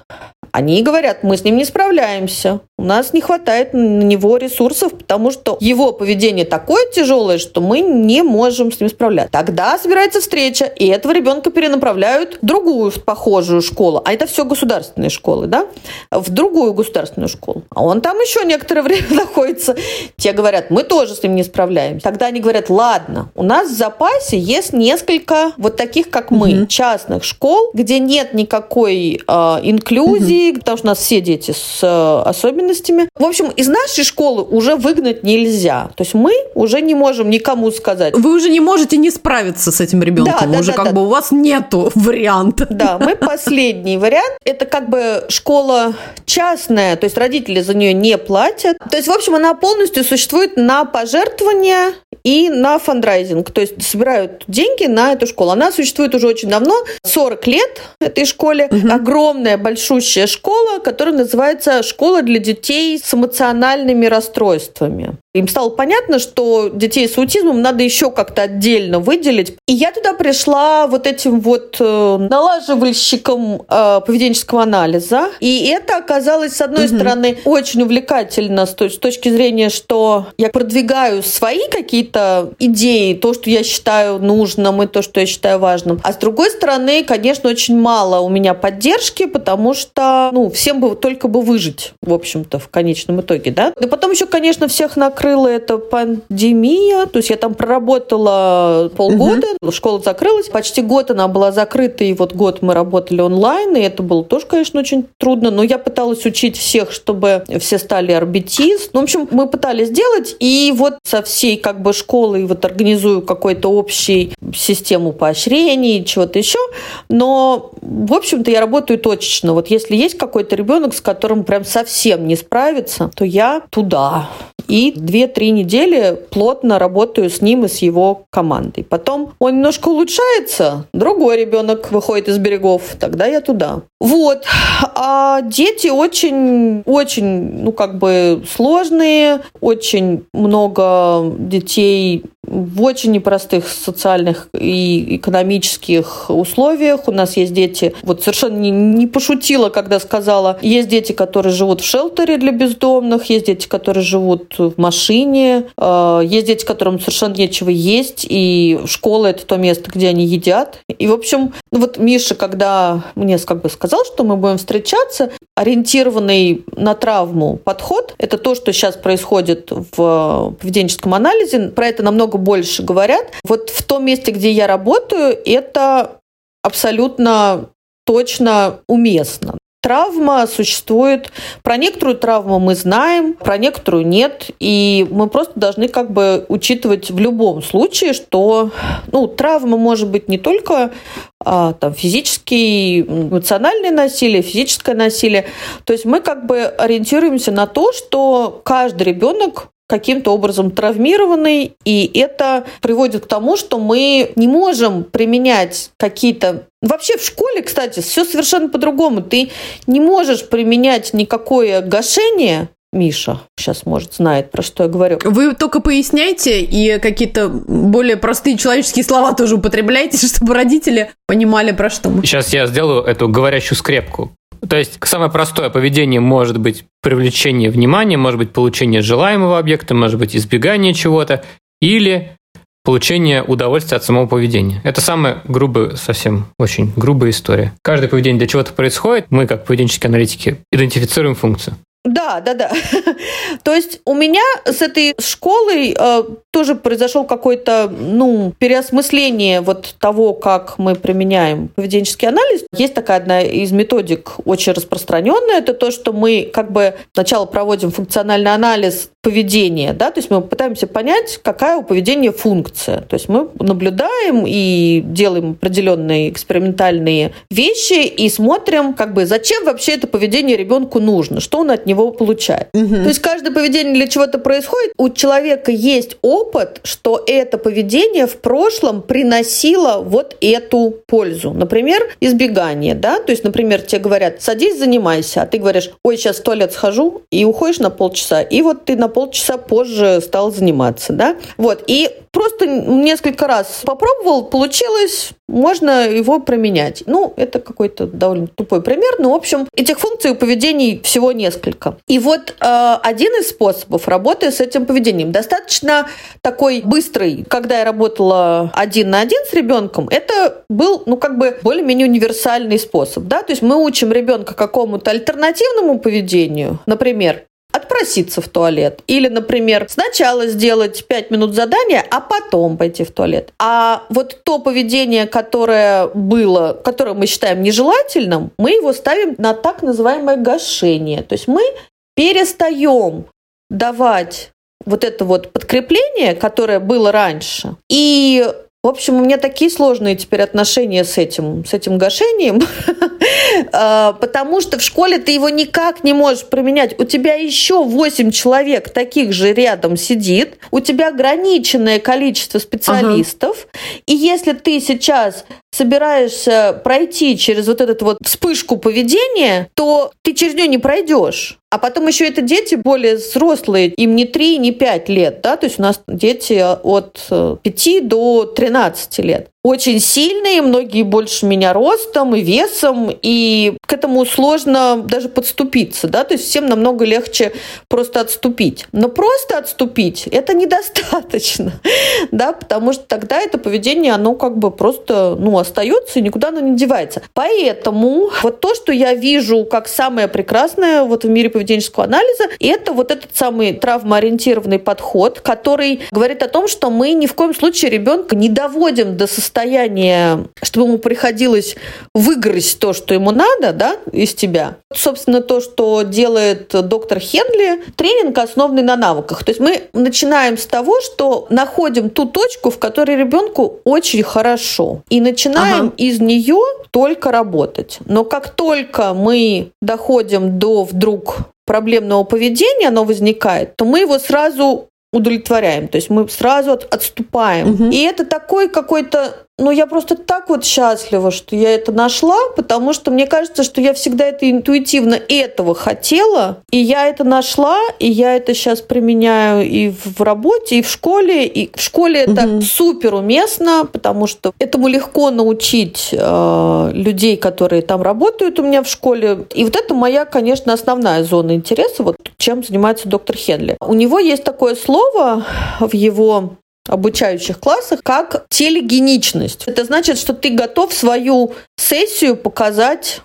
Они говорят, мы с ним не справляемся. У нас не хватает на него ресурсов, потому что его поведение такое тяжелое, что мы не можем с ним справляться. Тогда собирается встреча, и этого ребенка перенаправляют в другую похожую школу. А это все государственные школы, да? В другую государственную школу. А он там еще некоторое время находится. Те говорят, мы тоже с ним не справляемся. Тогда они говорят, ладно, у нас в запасе есть несколько вот таких, как мы, угу. частных школ, где нет никакой э, инклюзии, потому что у нас все дети с э, особенностями. В общем, из нашей школы уже выгнать нельзя. То есть мы уже не можем никому сказать. Вы уже не можете не справиться с этим ребенком. Да, да, уже да, как да. бы у вас нету варианта. Да, мы последний вариант. Это как бы школа частная, то есть родители за нее не платят. То есть, в общем, она полностью существует на пожертвования и на фандрайзинг. То есть собирают деньги на эту школу. Она существует уже очень давно, 40 лет этой школе. Угу. Огромная, большущая школа, которая называется «Школа для детей с эмоциональными расстройствами». Им стало понятно, что детей с аутизмом надо еще как-то отдельно выделить. И я туда пришла вот этим вот э, налаживальщиком э, поведенческого анализа. И это оказалось, с одной угу. стороны, очень увлекательно с, с точки зрения, что я продвигаю свои какие-то идеи, то, что я считаю нужным и то, что я считаю важным. А с другой стороны, конечно, очень мало у меня поддержки, потому что, ну, всем бы только бы выжить, в общем-то, в конечном итоге, да. И потом еще, конечно, всех накрыть накрыла эта пандемия. То есть я там проработала полгода, угу. школа закрылась. Почти год она была закрыта, и вот год мы работали онлайн, и это было тоже, конечно, очень трудно. Но я пыталась учить всех, чтобы все стали арбитист. Ну, в общем, мы пытались сделать, и вот со всей как бы школой вот организую какой-то общий систему поощрений, чего-то еще. Но, в общем-то, я работаю точечно. Вот если есть какой-то ребенок, с которым прям совсем не справится, то я туда. и 2-3 недели плотно работаю с ним и с его командой. Потом он немножко улучшается, другой ребенок выходит из берегов, тогда я туда. Вот. А дети очень, очень, ну, как бы сложные, очень много детей в очень непростых социальных и экономических условиях. У нас есть дети, вот совершенно не, не пошутила, когда сказала, есть дети, которые живут в шелтере для бездомных, есть дети, которые живут в машине, э, есть дети, которым совершенно нечего есть, и школа – это то место, где они едят. И, в общем, ну вот Миша, когда мне как бы сказал, что мы будем встречаться, ориентированный на травму подход – это то, что сейчас происходит в поведенческом анализе. Про это намного больше говорят. Вот в том месте, где я работаю, это абсолютно точно уместно. Травма существует. Про некоторую травму мы знаем, про некоторую нет. И мы просто должны как бы учитывать в любом случае, что ну, травма может быть не только а, там, физический, эмоциональное насилие, физическое насилие. То есть мы как бы ориентируемся на то, что каждый ребенок каким-то образом травмированный, и это приводит к тому, что мы не можем применять какие-то... Вообще в школе, кстати, все совершенно по-другому. Ты не можешь применять никакое гашение, Миша сейчас, может, знает, про что я говорю. Вы только поясняйте и какие-то более простые человеческие слова тоже употребляйте, чтобы родители понимали, про что мы. Сейчас я сделаю эту говорящую скрепку. То есть самое простое поведение может быть привлечение внимания, может быть получение желаемого объекта, может быть избегание чего-то или получение удовольствия от самого поведения. Это самая грубая, совсем очень грубая история. Каждое поведение для чего-то происходит, мы, как поведенческие аналитики, идентифицируем функцию. Да, да, да. То есть у меня с этой школой э, тоже произошел какой-то, ну, переосмысление вот того, как мы применяем поведенческий анализ. Есть такая одна из методик очень распространенная, это то, что мы как бы сначала проводим функциональный анализ поведения, да, то есть мы пытаемся понять, какая у поведения функция. То есть мы наблюдаем и делаем определенные экспериментальные вещи и смотрим, как бы, зачем вообще это поведение ребенку нужно, что он от него него получает. Угу. То есть каждое поведение для чего-то происходит. У человека есть опыт, что это поведение в прошлом приносило вот эту пользу. Например, избегание, да, то есть, например, тебе говорят, садись, занимайся, а ты говоришь, ой, сейчас в туалет схожу, и уходишь на полчаса, и вот ты на полчаса позже стал заниматься, да, вот, и просто несколько раз попробовал, получилось, можно его променять. Ну, это какой-то довольно тупой пример, но, в общем, этих функций у поведений всего несколько. И вот э, один из способов работы с этим поведением достаточно такой быстрый. Когда я работала один на один с ребенком, это был, ну, как бы более-менее универсальный способ, да, то есть мы учим ребенка какому-то альтернативному поведению, например, отпроситься в туалет. Или, например, сначала сделать 5 минут задания, а потом пойти в туалет. А вот то поведение, которое было, которое мы считаем нежелательным, мы его ставим на так называемое гашение. То есть мы перестаем давать вот это вот подкрепление, которое было раньше, и в общем, у меня такие сложные теперь отношения с этим, с этим гашением, а, потому что в школе ты его никак не можешь применять. У тебя еще 8 человек таких же рядом сидит, у тебя ограниченное количество специалистов, и если ты сейчас собираешься пройти через вот эту вот вспышку поведения, то ты через нее не пройдешь. А потом еще это дети более взрослые, им не 3, не 5 лет, да, то есть у нас дети от 5 э, до 13 лет очень сильные, многие больше меня ростом и весом, и к этому сложно даже подступиться, да, то есть всем намного легче просто отступить. Но просто отступить это недостаточно, да, потому что тогда это поведение, оно как бы просто, ну, остается и никуда оно не девается. Поэтому вот то, что я вижу как самое прекрасное вот в мире поведенческого анализа, это вот этот самый травмоориентированный подход, который говорит о том, что мы ни в коем случае ребенка не доводим до состояния состояние, чтобы ему приходилось выгрызть то, что ему надо, да, из тебя. Собственно, то, что делает доктор Хенли, тренинг, основанный на навыках. То есть мы начинаем с того, что находим ту точку, в которой ребенку очень хорошо, и начинаем ага. из нее только работать. Но как только мы доходим до вдруг проблемного поведения, оно возникает, то мы его сразу удовлетворяем. То есть мы сразу отступаем. Угу. И это такой какой-то ну, я просто так вот счастлива, что я это нашла, потому что мне кажется, что я всегда это интуитивно этого хотела, и я это нашла, и я это сейчас применяю и в работе, и в школе. И в школе это угу. супер уместно, потому что этому легко научить э, людей, которые там работают у меня в школе. И вот это моя, конечно, основная зона интереса, вот чем занимается доктор Хенли. У него есть такое слово в его обучающих классах как телегеничность. Это значит, что ты готов свою сессию показать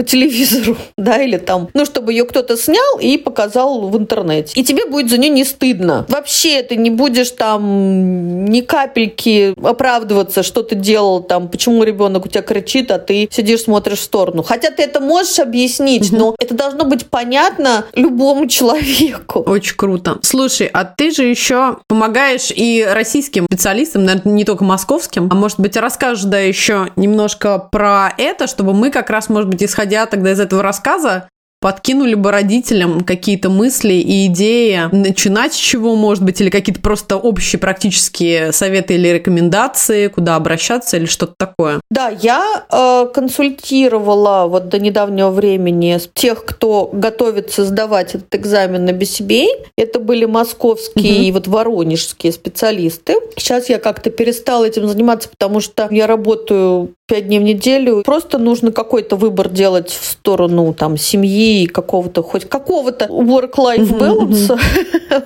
по телевизору, да, или там, ну, чтобы ее кто-то снял и показал в интернете. И тебе будет за нее не стыдно. Вообще ты не будешь там ни капельки оправдываться, что ты делал там, почему ребенок у тебя кричит, а ты сидишь, смотришь в сторону. Хотя ты это можешь объяснить, но это должно быть понятно любому человеку. Очень круто. Слушай, а ты же еще помогаешь и российским специалистам, наверное, не только московским, а может быть, расскажешь, да, еще немножко про это, чтобы мы как раз, может быть, исходя исходя тогда из этого рассказа, подкинули бы родителям какие-то мысли и идеи, начинать с чего, может быть, или какие-то просто общие практические советы или рекомендации, куда обращаться или что-то такое? Да, я э, консультировала вот до недавнего времени тех, кто готовится сдавать этот экзамен на BCBA. Это были московские угу. и вот воронежские специалисты. Сейчас я как-то перестала этим заниматься, потому что я работаю пять дней в неделю. Просто нужно какой-то выбор делать в сторону там семьи и какого-то, хоть какого-то work-life balance.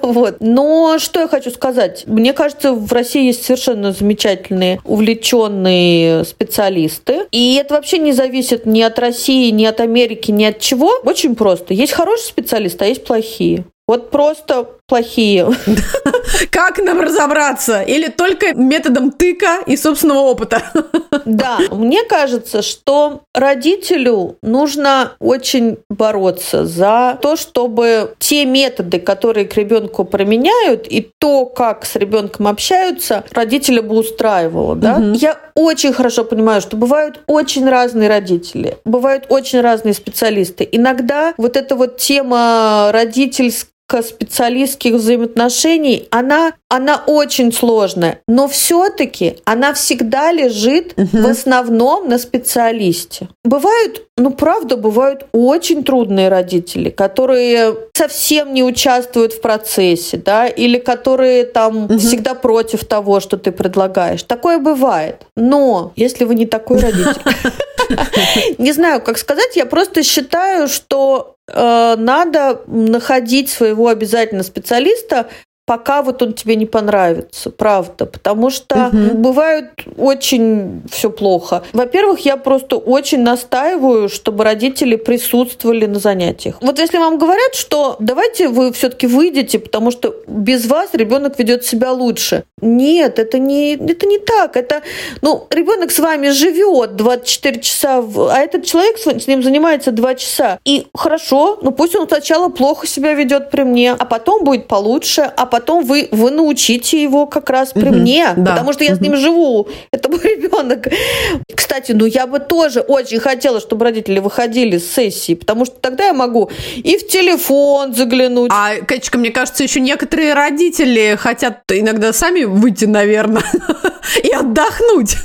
вот. Но что я хочу сказать? Мне кажется, в России есть совершенно замечательные, увлеченные специалисты. И это вообще не зависит ни от России, ни от Америки, ни от чего. Очень просто. Есть хорошие специалисты, а есть плохие. Вот просто плохие. Как нам разобраться? Или только методом тыка и собственного опыта? Да, мне кажется, что родителю нужно очень бороться за то, чтобы те методы, которые к ребенку применяют, и то, как с ребенком общаются, родителя бы устраивало. Да? Угу. Я очень хорошо понимаю, что бывают очень разные родители, бывают очень разные специалисты. Иногда вот эта вот тема родительская специалистских взаимоотношений, она, она очень сложная, но все-таки она всегда лежит угу. в основном на специалисте. Бывают, ну правда, бывают очень трудные родители, которые совсем не участвуют в процессе, да, или которые там угу. всегда против того, что ты предлагаешь. Такое бывает. Но если вы не такой родитель, не знаю, как сказать, я просто считаю, что э, надо находить своего обязательно специалиста, пока вот он тебе не понравится, правда, потому что угу. бывает очень все плохо. Во-первых, я просто очень настаиваю, чтобы родители присутствовали на занятиях. Вот если вам говорят, что давайте вы все-таки выйдете, потому что без вас ребенок ведет себя лучше. Нет, это не, это не так. Это, ну, ребенок с вами живет 24 часа, а этот человек с ним занимается 2 часа. И хорошо, ну пусть он сначала плохо себя ведет при мне, а потом будет получше, а потом вы, вы научите его как раз при угу, мне, да. потому что я угу. с ним живу. Это мой ребенок. Кстати, ну я бы тоже очень хотела, чтобы родители выходили с сессии, потому что тогда я могу и в телефон заглянуть. А, Катечка, мне кажется, еще некоторые родители хотят иногда сами выйти, наверное, и отдохнуть.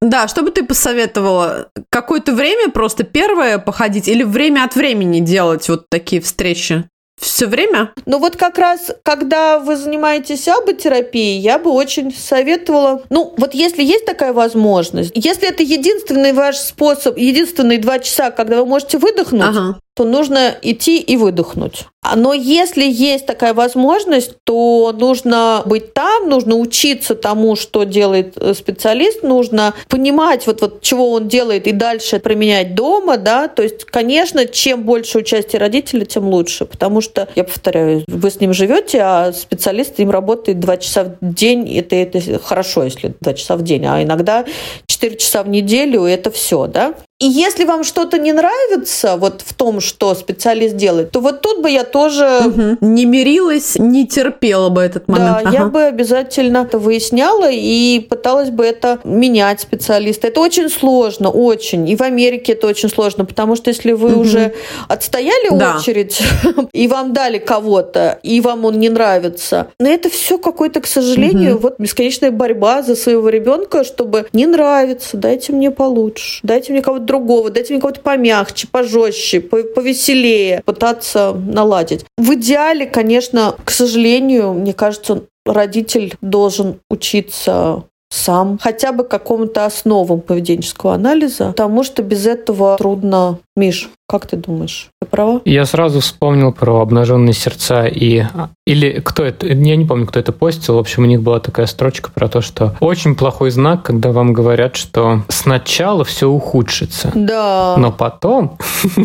Да, что бы ты посоветовала? Какое-то время просто первое походить или время от времени делать вот такие встречи? Все время? Ну вот как раз, когда вы занимаетесь аботерапией, я бы очень советовала, ну вот если есть такая возможность, если это единственный ваш способ, единственные два часа, когда вы можете выдохнуть, ага то нужно идти и выдохнуть. Но если есть такая возможность, то нужно быть там, нужно учиться тому, что делает э, специалист, нужно понимать, вот, вот чего он делает, и дальше применять дома, да, то есть, конечно, чем больше участия родителей, тем лучше, потому что, я повторяю, вы с ним живете, а специалист им работает два часа в день, это, это хорошо, если два часа в день, а иногда 4 часа в неделю, это все, да. И если вам что-то не нравится вот в том, что специалист делает, то вот тут бы я тоже... Угу. Не мирилась, не терпела бы этот момент. Да, ага. я бы обязательно это выясняла и пыталась бы это менять специалиста. Это очень сложно, очень. И в Америке это очень сложно, потому что если вы угу. уже отстояли да. очередь, и вам дали кого-то, и вам он не нравится, но это все какой-то, к сожалению, угу. вот бесконечная борьба за своего ребенка, чтобы не нравится, дайте мне получше, дайте мне кого-то другого, дайте мне кого-то помягче, пожестче, повеселее, пытаться наладить. В идеале, конечно, к сожалению, мне кажется, родитель должен учиться сам, хотя бы какому-то основам поведенческого анализа, потому что без этого трудно. Миш, как ты думаешь, я права? Я сразу вспомнил про обнаженные сердца и... Или кто это? Я не помню, кто это постил. В общем, у них была такая строчка про то, что очень плохой знак, когда вам говорят, что сначала все ухудшится. Да. Но потом...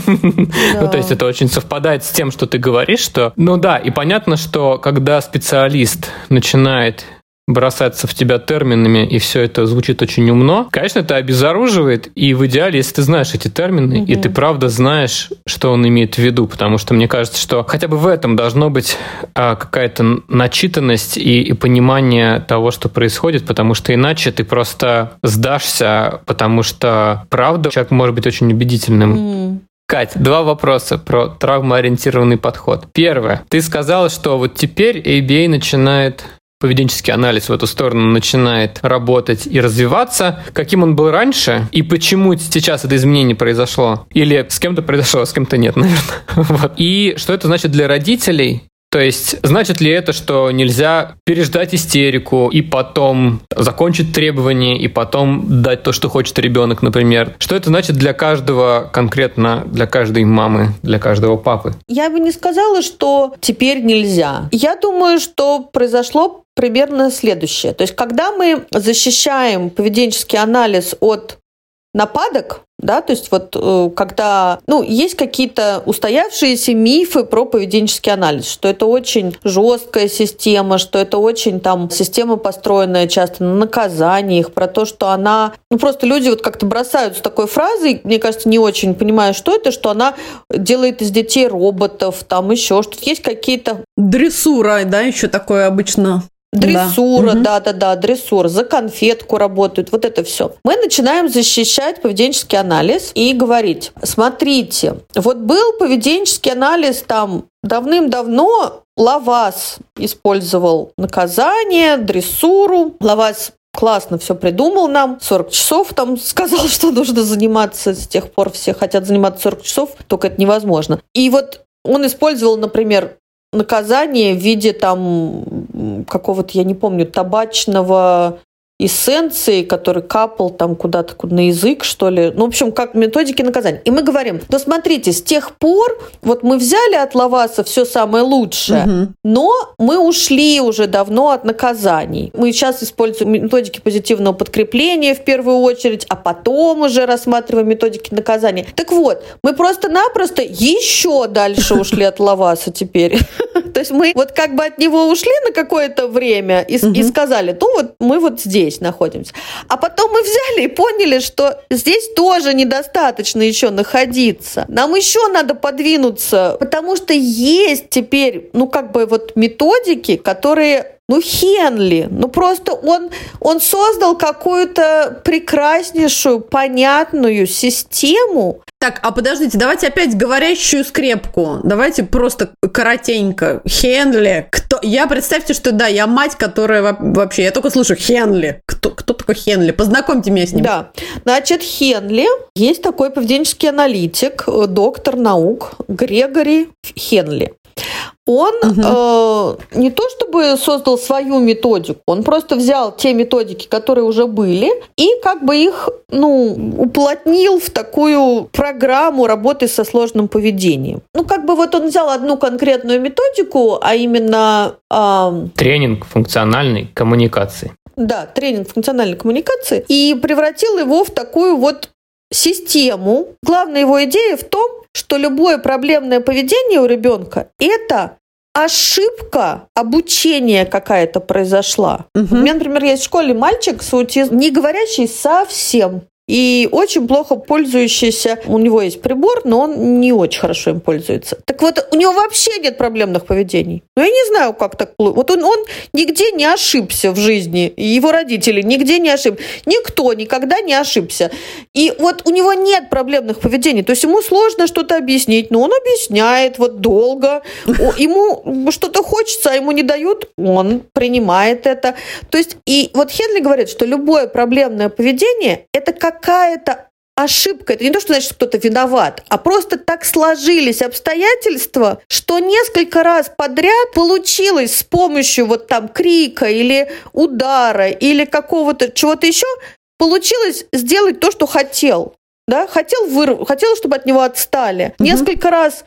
Ну, то есть это очень совпадает с тем, что ты говоришь, что... Ну да, и понятно, что когда специалист начинает бросаться в тебя терминами, и все это звучит очень умно, конечно, это обезоруживает, и в идеале, если ты знаешь эти термины, угу. и ты правда знаешь, что он имеет в виду, потому что мне кажется, что хотя бы в этом должно быть а, какая-то начитанность и, и понимание того, что происходит, потому что иначе ты просто сдашься, потому что правда человек может быть очень убедительным. Mm. Кать, два вопроса про травмоориентированный подход. Первое. Ты сказала, что вот теперь ABA начинает поведенческий анализ в эту сторону начинает работать и развиваться, каким он был раньше и почему сейчас это изменение произошло. Или с кем-то произошло, а с кем-то нет, наверное. Вот. И что это значит для родителей, то есть, значит ли это, что нельзя переждать истерику и потом закончить требования и потом дать то, что хочет ребенок, например? Что это значит для каждого конкретно, для каждой мамы, для каждого папы? Я бы не сказала, что теперь нельзя. Я думаю, что произошло примерно следующее. То есть, когда мы защищаем поведенческий анализ от нападок, да, то есть вот э, когда, ну, есть какие-то устоявшиеся мифы про поведенческий анализ, что это очень жесткая система, что это очень там система построенная часто на наказаниях, про то, что она, ну, просто люди вот как-то бросаются такой фразой, мне кажется, не очень понимаю, что это, что она делает из детей роботов, там еще что-то. Есть какие-то... Дрессура, да, еще такое обычно Дрессура, да-да-да, дрессура, за конфетку работают, вот это все. Мы начинаем защищать поведенческий анализ и говорить, смотрите, вот был поведенческий анализ там давным-давно, Лавас использовал наказание, дрессуру, Лавас классно все придумал нам. 40 часов там сказал, что нужно заниматься. С тех пор все хотят заниматься 40 часов, только это невозможно. И вот он использовал, например, наказание в виде там какого-то, я не помню, табачного эссенции, который капал там куда-то на язык, что ли. Ну, в общем, как методики наказания. И мы говорим, ну, смотрите, с тех пор вот мы взяли от Лаваса все самое лучшее, угу. но мы ушли уже давно от наказаний. Мы сейчас используем методики позитивного подкрепления в первую очередь, а потом уже рассматриваем методики наказания. Так вот, мы просто-напросто еще дальше ушли от Лаваса теперь. То есть мы вот как бы от него ушли на какое-то время и, угу. и сказали, ну вот мы вот здесь находимся. А потом мы взяли и поняли, что здесь тоже недостаточно еще находиться. Нам еще надо подвинуться, потому что есть теперь, ну как бы вот методики, которые ну, Хенли, ну просто он, он создал какую-то прекраснейшую, понятную систему. Так, а подождите, давайте опять говорящую скрепку. Давайте просто коротенько. Хенли. Кто? Я представьте, что да, я мать, которая вообще, я только слышу Хенли. Кто, кто такой Хенли? Познакомьте меня с ним. Да, значит, Хенли, есть такой поведенческий аналитик, доктор наук Грегори Хенли. Он э, не то чтобы создал свою методику, он просто взял те методики, которые уже были, и как бы их, ну, уплотнил в такую программу работы со сложным поведением. Ну, как бы вот он взял одну конкретную методику, а именно... Э, Тренинг функциональной коммуникации. Да, тренинг функциональной коммуникации, и превратил его в такую вот систему. Главная его идея в том, что любое проблемное поведение у ребенка – это ошибка обучения какая-то произошла. Угу. У меня, например, есть в школе мальчик с аутизмом, не говорящий совсем и очень плохо пользующийся. У него есть прибор, но он не очень хорошо им пользуется. Так вот, у него вообще нет проблемных поведений. Но я не знаю, как так. Вот он, он нигде не ошибся в жизни, его родители нигде не ошибся. Никто никогда не ошибся. И вот у него нет проблемных поведений. То есть ему сложно что-то объяснить, но он объясняет вот долго. Ему что-то хочется, а ему не дают, он принимает это. То есть, и вот Хенли говорит, что любое проблемное поведение – это как какая-то ошибка. Это не то, что значит, что кто-то виноват, а просто так сложились обстоятельства, что несколько раз подряд получилось с помощью вот там крика или удара или какого-то чего-то еще, получилось сделать то, что хотел. Да? Хотел, вырв... хотел, чтобы от него отстали. Угу. Несколько раз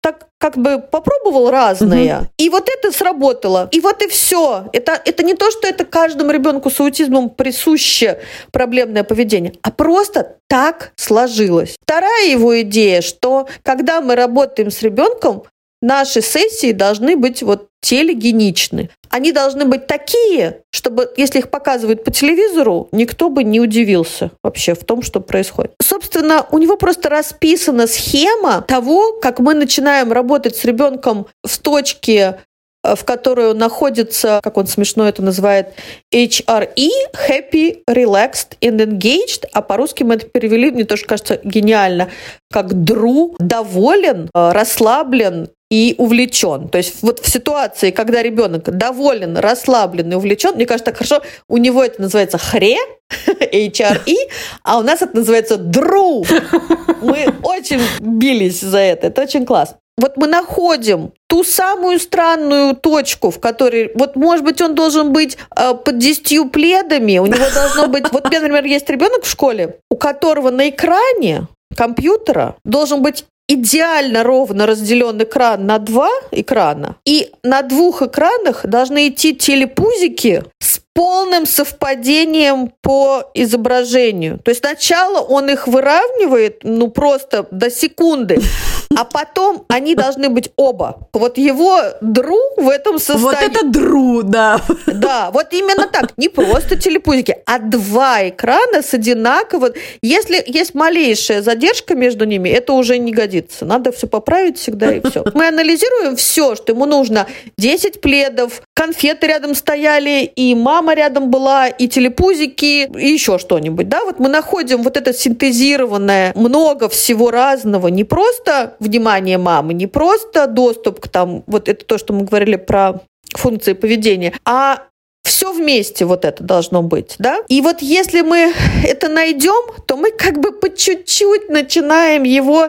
так как бы попробовал разное, угу. и вот это сработало, и вот и все. Это, это не то, что это каждому ребенку с аутизмом присуще проблемное поведение, а просто так сложилось. Вторая его идея, что когда мы работаем с ребенком, наши сессии должны быть вот телегеничны. Они должны быть такие, чтобы, если их показывают по телевизору, никто бы не удивился вообще в том, что происходит. Собственно, у него просто расписана схема того, как мы начинаем работать с ребенком в точке э, в которой он находится, как он смешно это называет, HRE, Happy, Relaxed and Engaged, а по-русски мы это перевели, мне тоже кажется гениально, как DRU, доволен, э, расслаблен и увлечен. То есть вот в ситуации, когда ребенок доволен, расслаблен и увлечен, мне кажется, так хорошо, у него это называется хре, HRE, а у нас это называется дру. Мы очень бились за это, это очень классно. Вот мы находим ту самую странную точку, в которой, вот, может быть, он должен быть э, под десятью пледами, у него должно быть, вот например, есть ребенок в школе, у которого на экране компьютера должен быть идеально ровно разделен экран на два экрана, и на двух экранах должны идти телепузики с полным совпадением по изображению. То есть сначала он их выравнивает, ну просто до секунды, а потом они должны быть оба. Вот его дру в этом состоянии. Вот это дру, да. Да, вот именно так. Не просто телепузики, а два экрана с одинаково. Если есть малейшая задержка между ними, это уже не годится. Надо все поправить всегда и все. Мы анализируем все, что ему нужно. 10 пледов, конфеты рядом стояли, и мама рядом была, и телепузики, и еще что-нибудь, да, вот мы находим вот это синтезированное, много всего разного, не просто внимание мамы, не просто доступ к там, вот это то, что мы говорили про функции поведения, а все вместе вот это должно быть, да? И вот если мы это найдем, то мы как бы по чуть-чуть начинаем его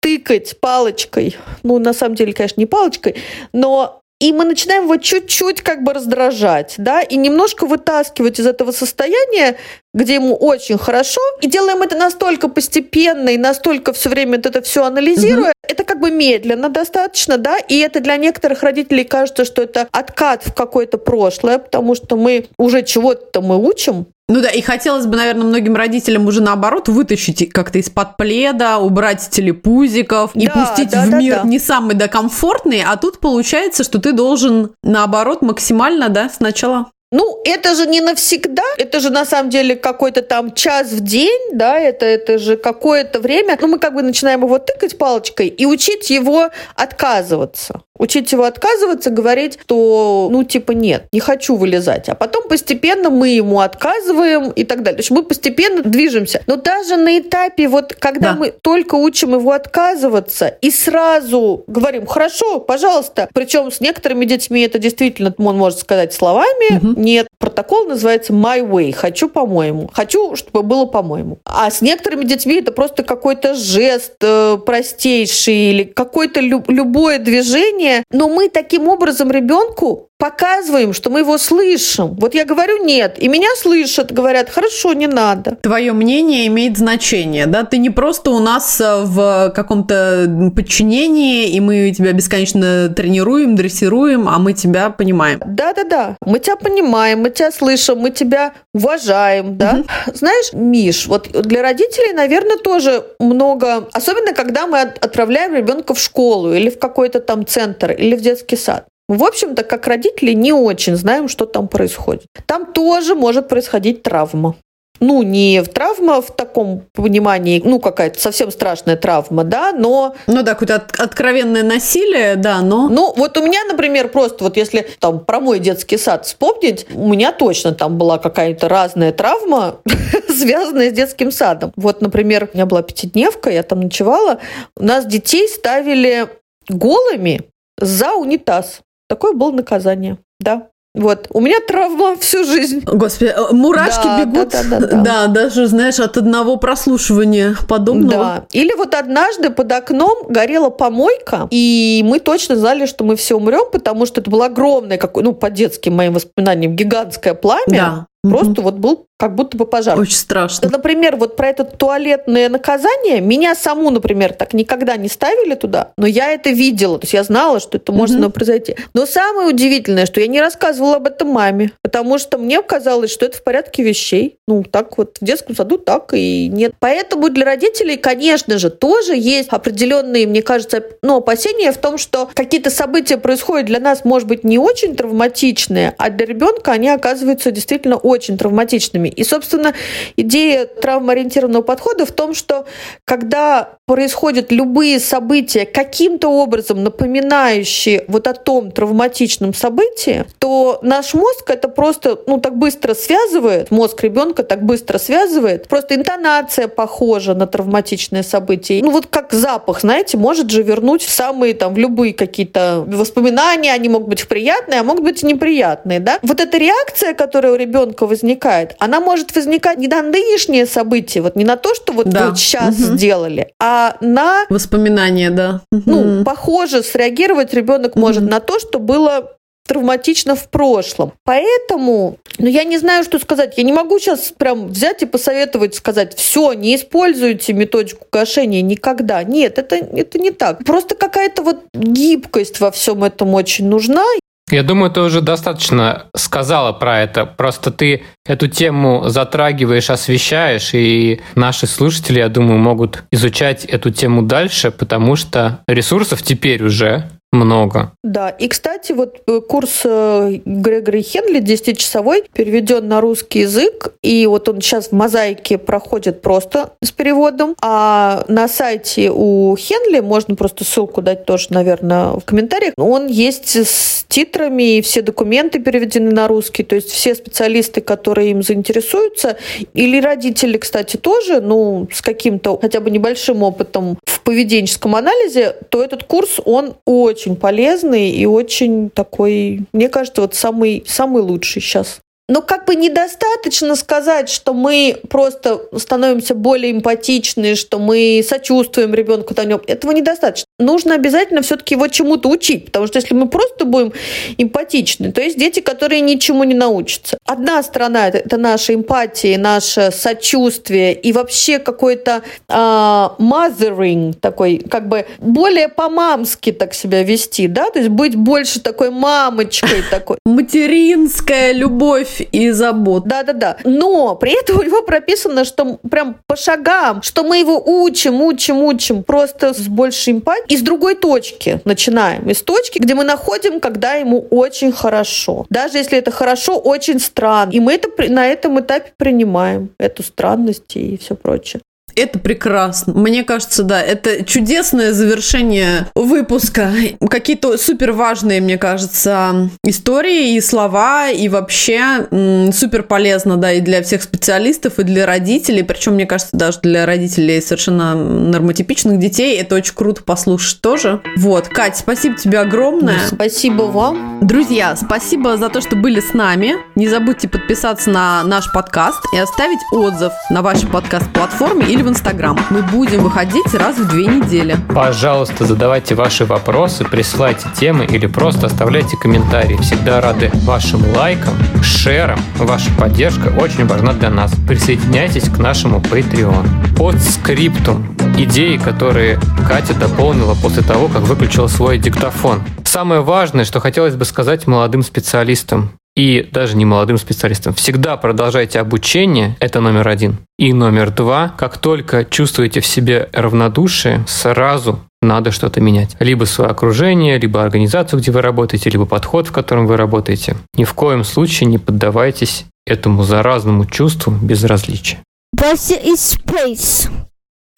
тыкать палочкой. Ну, на самом деле, конечно, не палочкой, но и мы начинаем его чуть-чуть как бы раздражать, да, и немножко вытаскивать из этого состояния, где ему очень хорошо, и делаем это настолько постепенно и настолько все время это все анализируя, угу. это как бы медленно достаточно, да, и это для некоторых родителей кажется, что это откат в какое-то прошлое, потому что мы уже чего-то мы учим, ну да, и хотелось бы, наверное, многим родителям уже наоборот вытащить как-то из-под пледа, убрать телепузиков и да, пустить да, в да, мир да. не самый да комфортный, а тут получается, что ты должен наоборот максимально, да, сначала ну, это же не навсегда, это же на самом деле какой-то там час в день, да, это, это же какое-то время. Ну, мы как бы начинаем его тыкать палочкой и учить его отказываться. Учить его отказываться, говорить, что, ну, типа, нет, не хочу вылезать. А потом постепенно мы ему отказываем и так далее. То есть мы постепенно движемся. Но даже на этапе, вот, когда да. мы только учим его отказываться и сразу говорим, хорошо, пожалуйста. Причем с некоторыми детьми это действительно, он может сказать словами, угу. нет. Протокол называется my way, хочу по-моему. Хочу, чтобы было по-моему. А с некоторыми детьми это просто какой-то жест э, простейший или какое-то лю- любое движение, но мы таким образом ребенку показываем, что мы его слышим. Вот я говорю нет, и меня слышат, говорят, хорошо, не надо. Твое мнение имеет значение, да? Ты не просто у нас э, в каком-то подчинении, и мы тебя бесконечно тренируем, дрессируем, а мы тебя понимаем. Да-да-да, мы тебя понимаем, мы тебя слышим, мы тебя уважаем, да? Угу. Знаешь, Миш, вот для родителей, наверное, тоже много, особенно когда мы отправляем ребенка в школу или в какой-то там центр или в детский сад. В общем-то, как родители не очень знаем, что там происходит. Там тоже может происходить травма ну, не травма в таком понимании, ну, какая-то совсем страшная травма, да, но... Ну да, какое-то от, откровенное насилие, да, но... Ну, вот у меня, например, просто вот если там про мой детский сад вспомнить, у меня точно там была какая-то разная травма, связанная с детским садом. Вот, например, у меня была пятидневка, я там ночевала, у нас детей ставили голыми за унитаз. Такое было наказание, да. Вот, у меня травма всю жизнь. Господи, э, мурашки да, бегут. Да, да, да, да. да, даже, знаешь, от одного прослушивания подобного. Да. Или вот однажды под окном горела помойка, и мы точно знали, что мы все умрем, потому что это было огромное, какое, ну, по детским моим воспоминаниям, гигантское пламя. Да. Просто угу. вот был как будто бы пожар. Очень страшно. Например, вот про это туалетное наказание, меня саму, например, так никогда не ставили туда, но я это видела, то есть я знала, что это может mm произойти. Но самое удивительное, что я не рассказывала об этом маме, потому что мне казалось, что это в порядке вещей. Ну, так вот, в детском саду так и нет. Поэтому для родителей, конечно же, тоже есть определенные, мне кажется, ну, опасения в том, что какие-то события происходят для нас, может быть, не очень травматичные, а для ребенка они оказываются действительно очень травматичными. И, собственно, идея травмоориентированного подхода в том, что когда происходят любые события, каким-то образом напоминающие вот о том травматичном событии, то наш мозг это просто, ну, так быстро связывает, мозг ребенка так быстро связывает, просто интонация похожа на травматичное событие. Ну, вот как запах, знаете, может же вернуть в самые там, в любые какие-то воспоминания, они могут быть приятные, а могут быть неприятные, да? Вот эта реакция, которая у ребенка возникает, она может возникать не на нынешнее событие, вот не на то, что вот да. вы сейчас угу. сделали, а на... Воспоминания, да. Ну, угу. похоже, среагировать ребенок угу. может на то, что было травматично в прошлом. Поэтому, ну, я не знаю, что сказать. Я не могу сейчас прям взять и посоветовать, сказать, все, не используйте методику гашения никогда. Нет, это, это не так. Просто какая-то вот гибкость во всем этом очень нужна. Я думаю, ты уже достаточно сказала про это. Просто ты эту тему затрагиваешь, освещаешь, и наши слушатели, я думаю, могут изучать эту тему дальше, потому что ресурсов теперь уже много. Да, и, кстати, вот э, курс э, Грегори Хенли 10-часовой переведен на русский язык, и вот он сейчас в мозаике проходит просто с переводом, а на сайте у Хенли, можно просто ссылку дать тоже, наверное, в комментариях, он есть с титрами, и все документы переведены на русский, то есть все специалисты, которые им заинтересуются, или родители, кстати, тоже, ну, с каким-то хотя бы небольшим опытом в поведенческом анализе, то этот курс, он очень очень полезный и очень такой, мне кажется, вот самый, самый лучший сейчас. Но как бы недостаточно сказать, что мы просто становимся более эмпатичны, что мы сочувствуем ребенку. Этого недостаточно. Нужно обязательно все-таки его чему-то учить, потому что если мы просто будем эмпатичны, то есть дети, которые ничему не научатся. Одна сторона это наша эмпатия, наше сочувствие и вообще какой-то э, mothering такой, как бы более по-мамски так себя вести, да, то есть быть больше такой мамочкой такой. Материнская любовь и забот. Да-да-да. Но при этом у него прописано, что прям по шагам, что мы его учим, учим, учим, просто с большей эмпатией. И с другой точки начинаем. Из точки, где мы находим, когда ему очень хорошо. Даже если это хорошо, очень странно. И мы это на этом этапе принимаем, эту странность и все прочее. Это прекрасно. Мне кажется, да, это чудесное завершение выпуска. Какие-то супер важные, мне кажется, истории и слова, и вообще супер полезно, да, и для всех специалистов, и для родителей. Причем, мне кажется, даже для родителей совершенно нормотипичных детей это очень круто послушать тоже. Вот, Кать, спасибо тебе огромное. Спасибо вам. Друзья, спасибо за то, что были с нами. Не забудьте подписаться на наш подкаст и оставить отзыв на вашей подкаст-платформе или в Инстаграм. Мы будем выходить раз в две недели. Пожалуйста, задавайте ваши вопросы, присылайте темы или просто оставляйте комментарии. Всегда рады вашим лайкам, шерам. Ваша поддержка очень важна для нас. Присоединяйтесь к нашему Patreon. Под скриптум идеи, которые Катя дополнила после того, как выключила свой диктофон. Самое важное, что хотелось бы сказать молодым специалистам и даже не молодым специалистам. Всегда продолжайте обучение, это номер один. И номер два, как только чувствуете в себе равнодушие, сразу надо что-то менять. Либо свое окружение, либо организацию, где вы работаете, либо подход, в котором вы работаете. Ни в коем случае не поддавайтесь этому заразному чувству безразличия. Bus is space.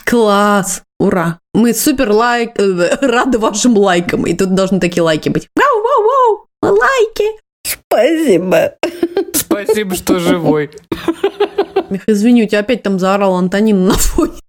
Класс! Ура! Мы супер лайк... э, рады вашим лайкам. И тут должны такие лайки быть. Вау-вау-вау! Лайки! Спасибо. Спасибо, что живой. Мих, извини, у тебя опять там заорал Антонин на фоне.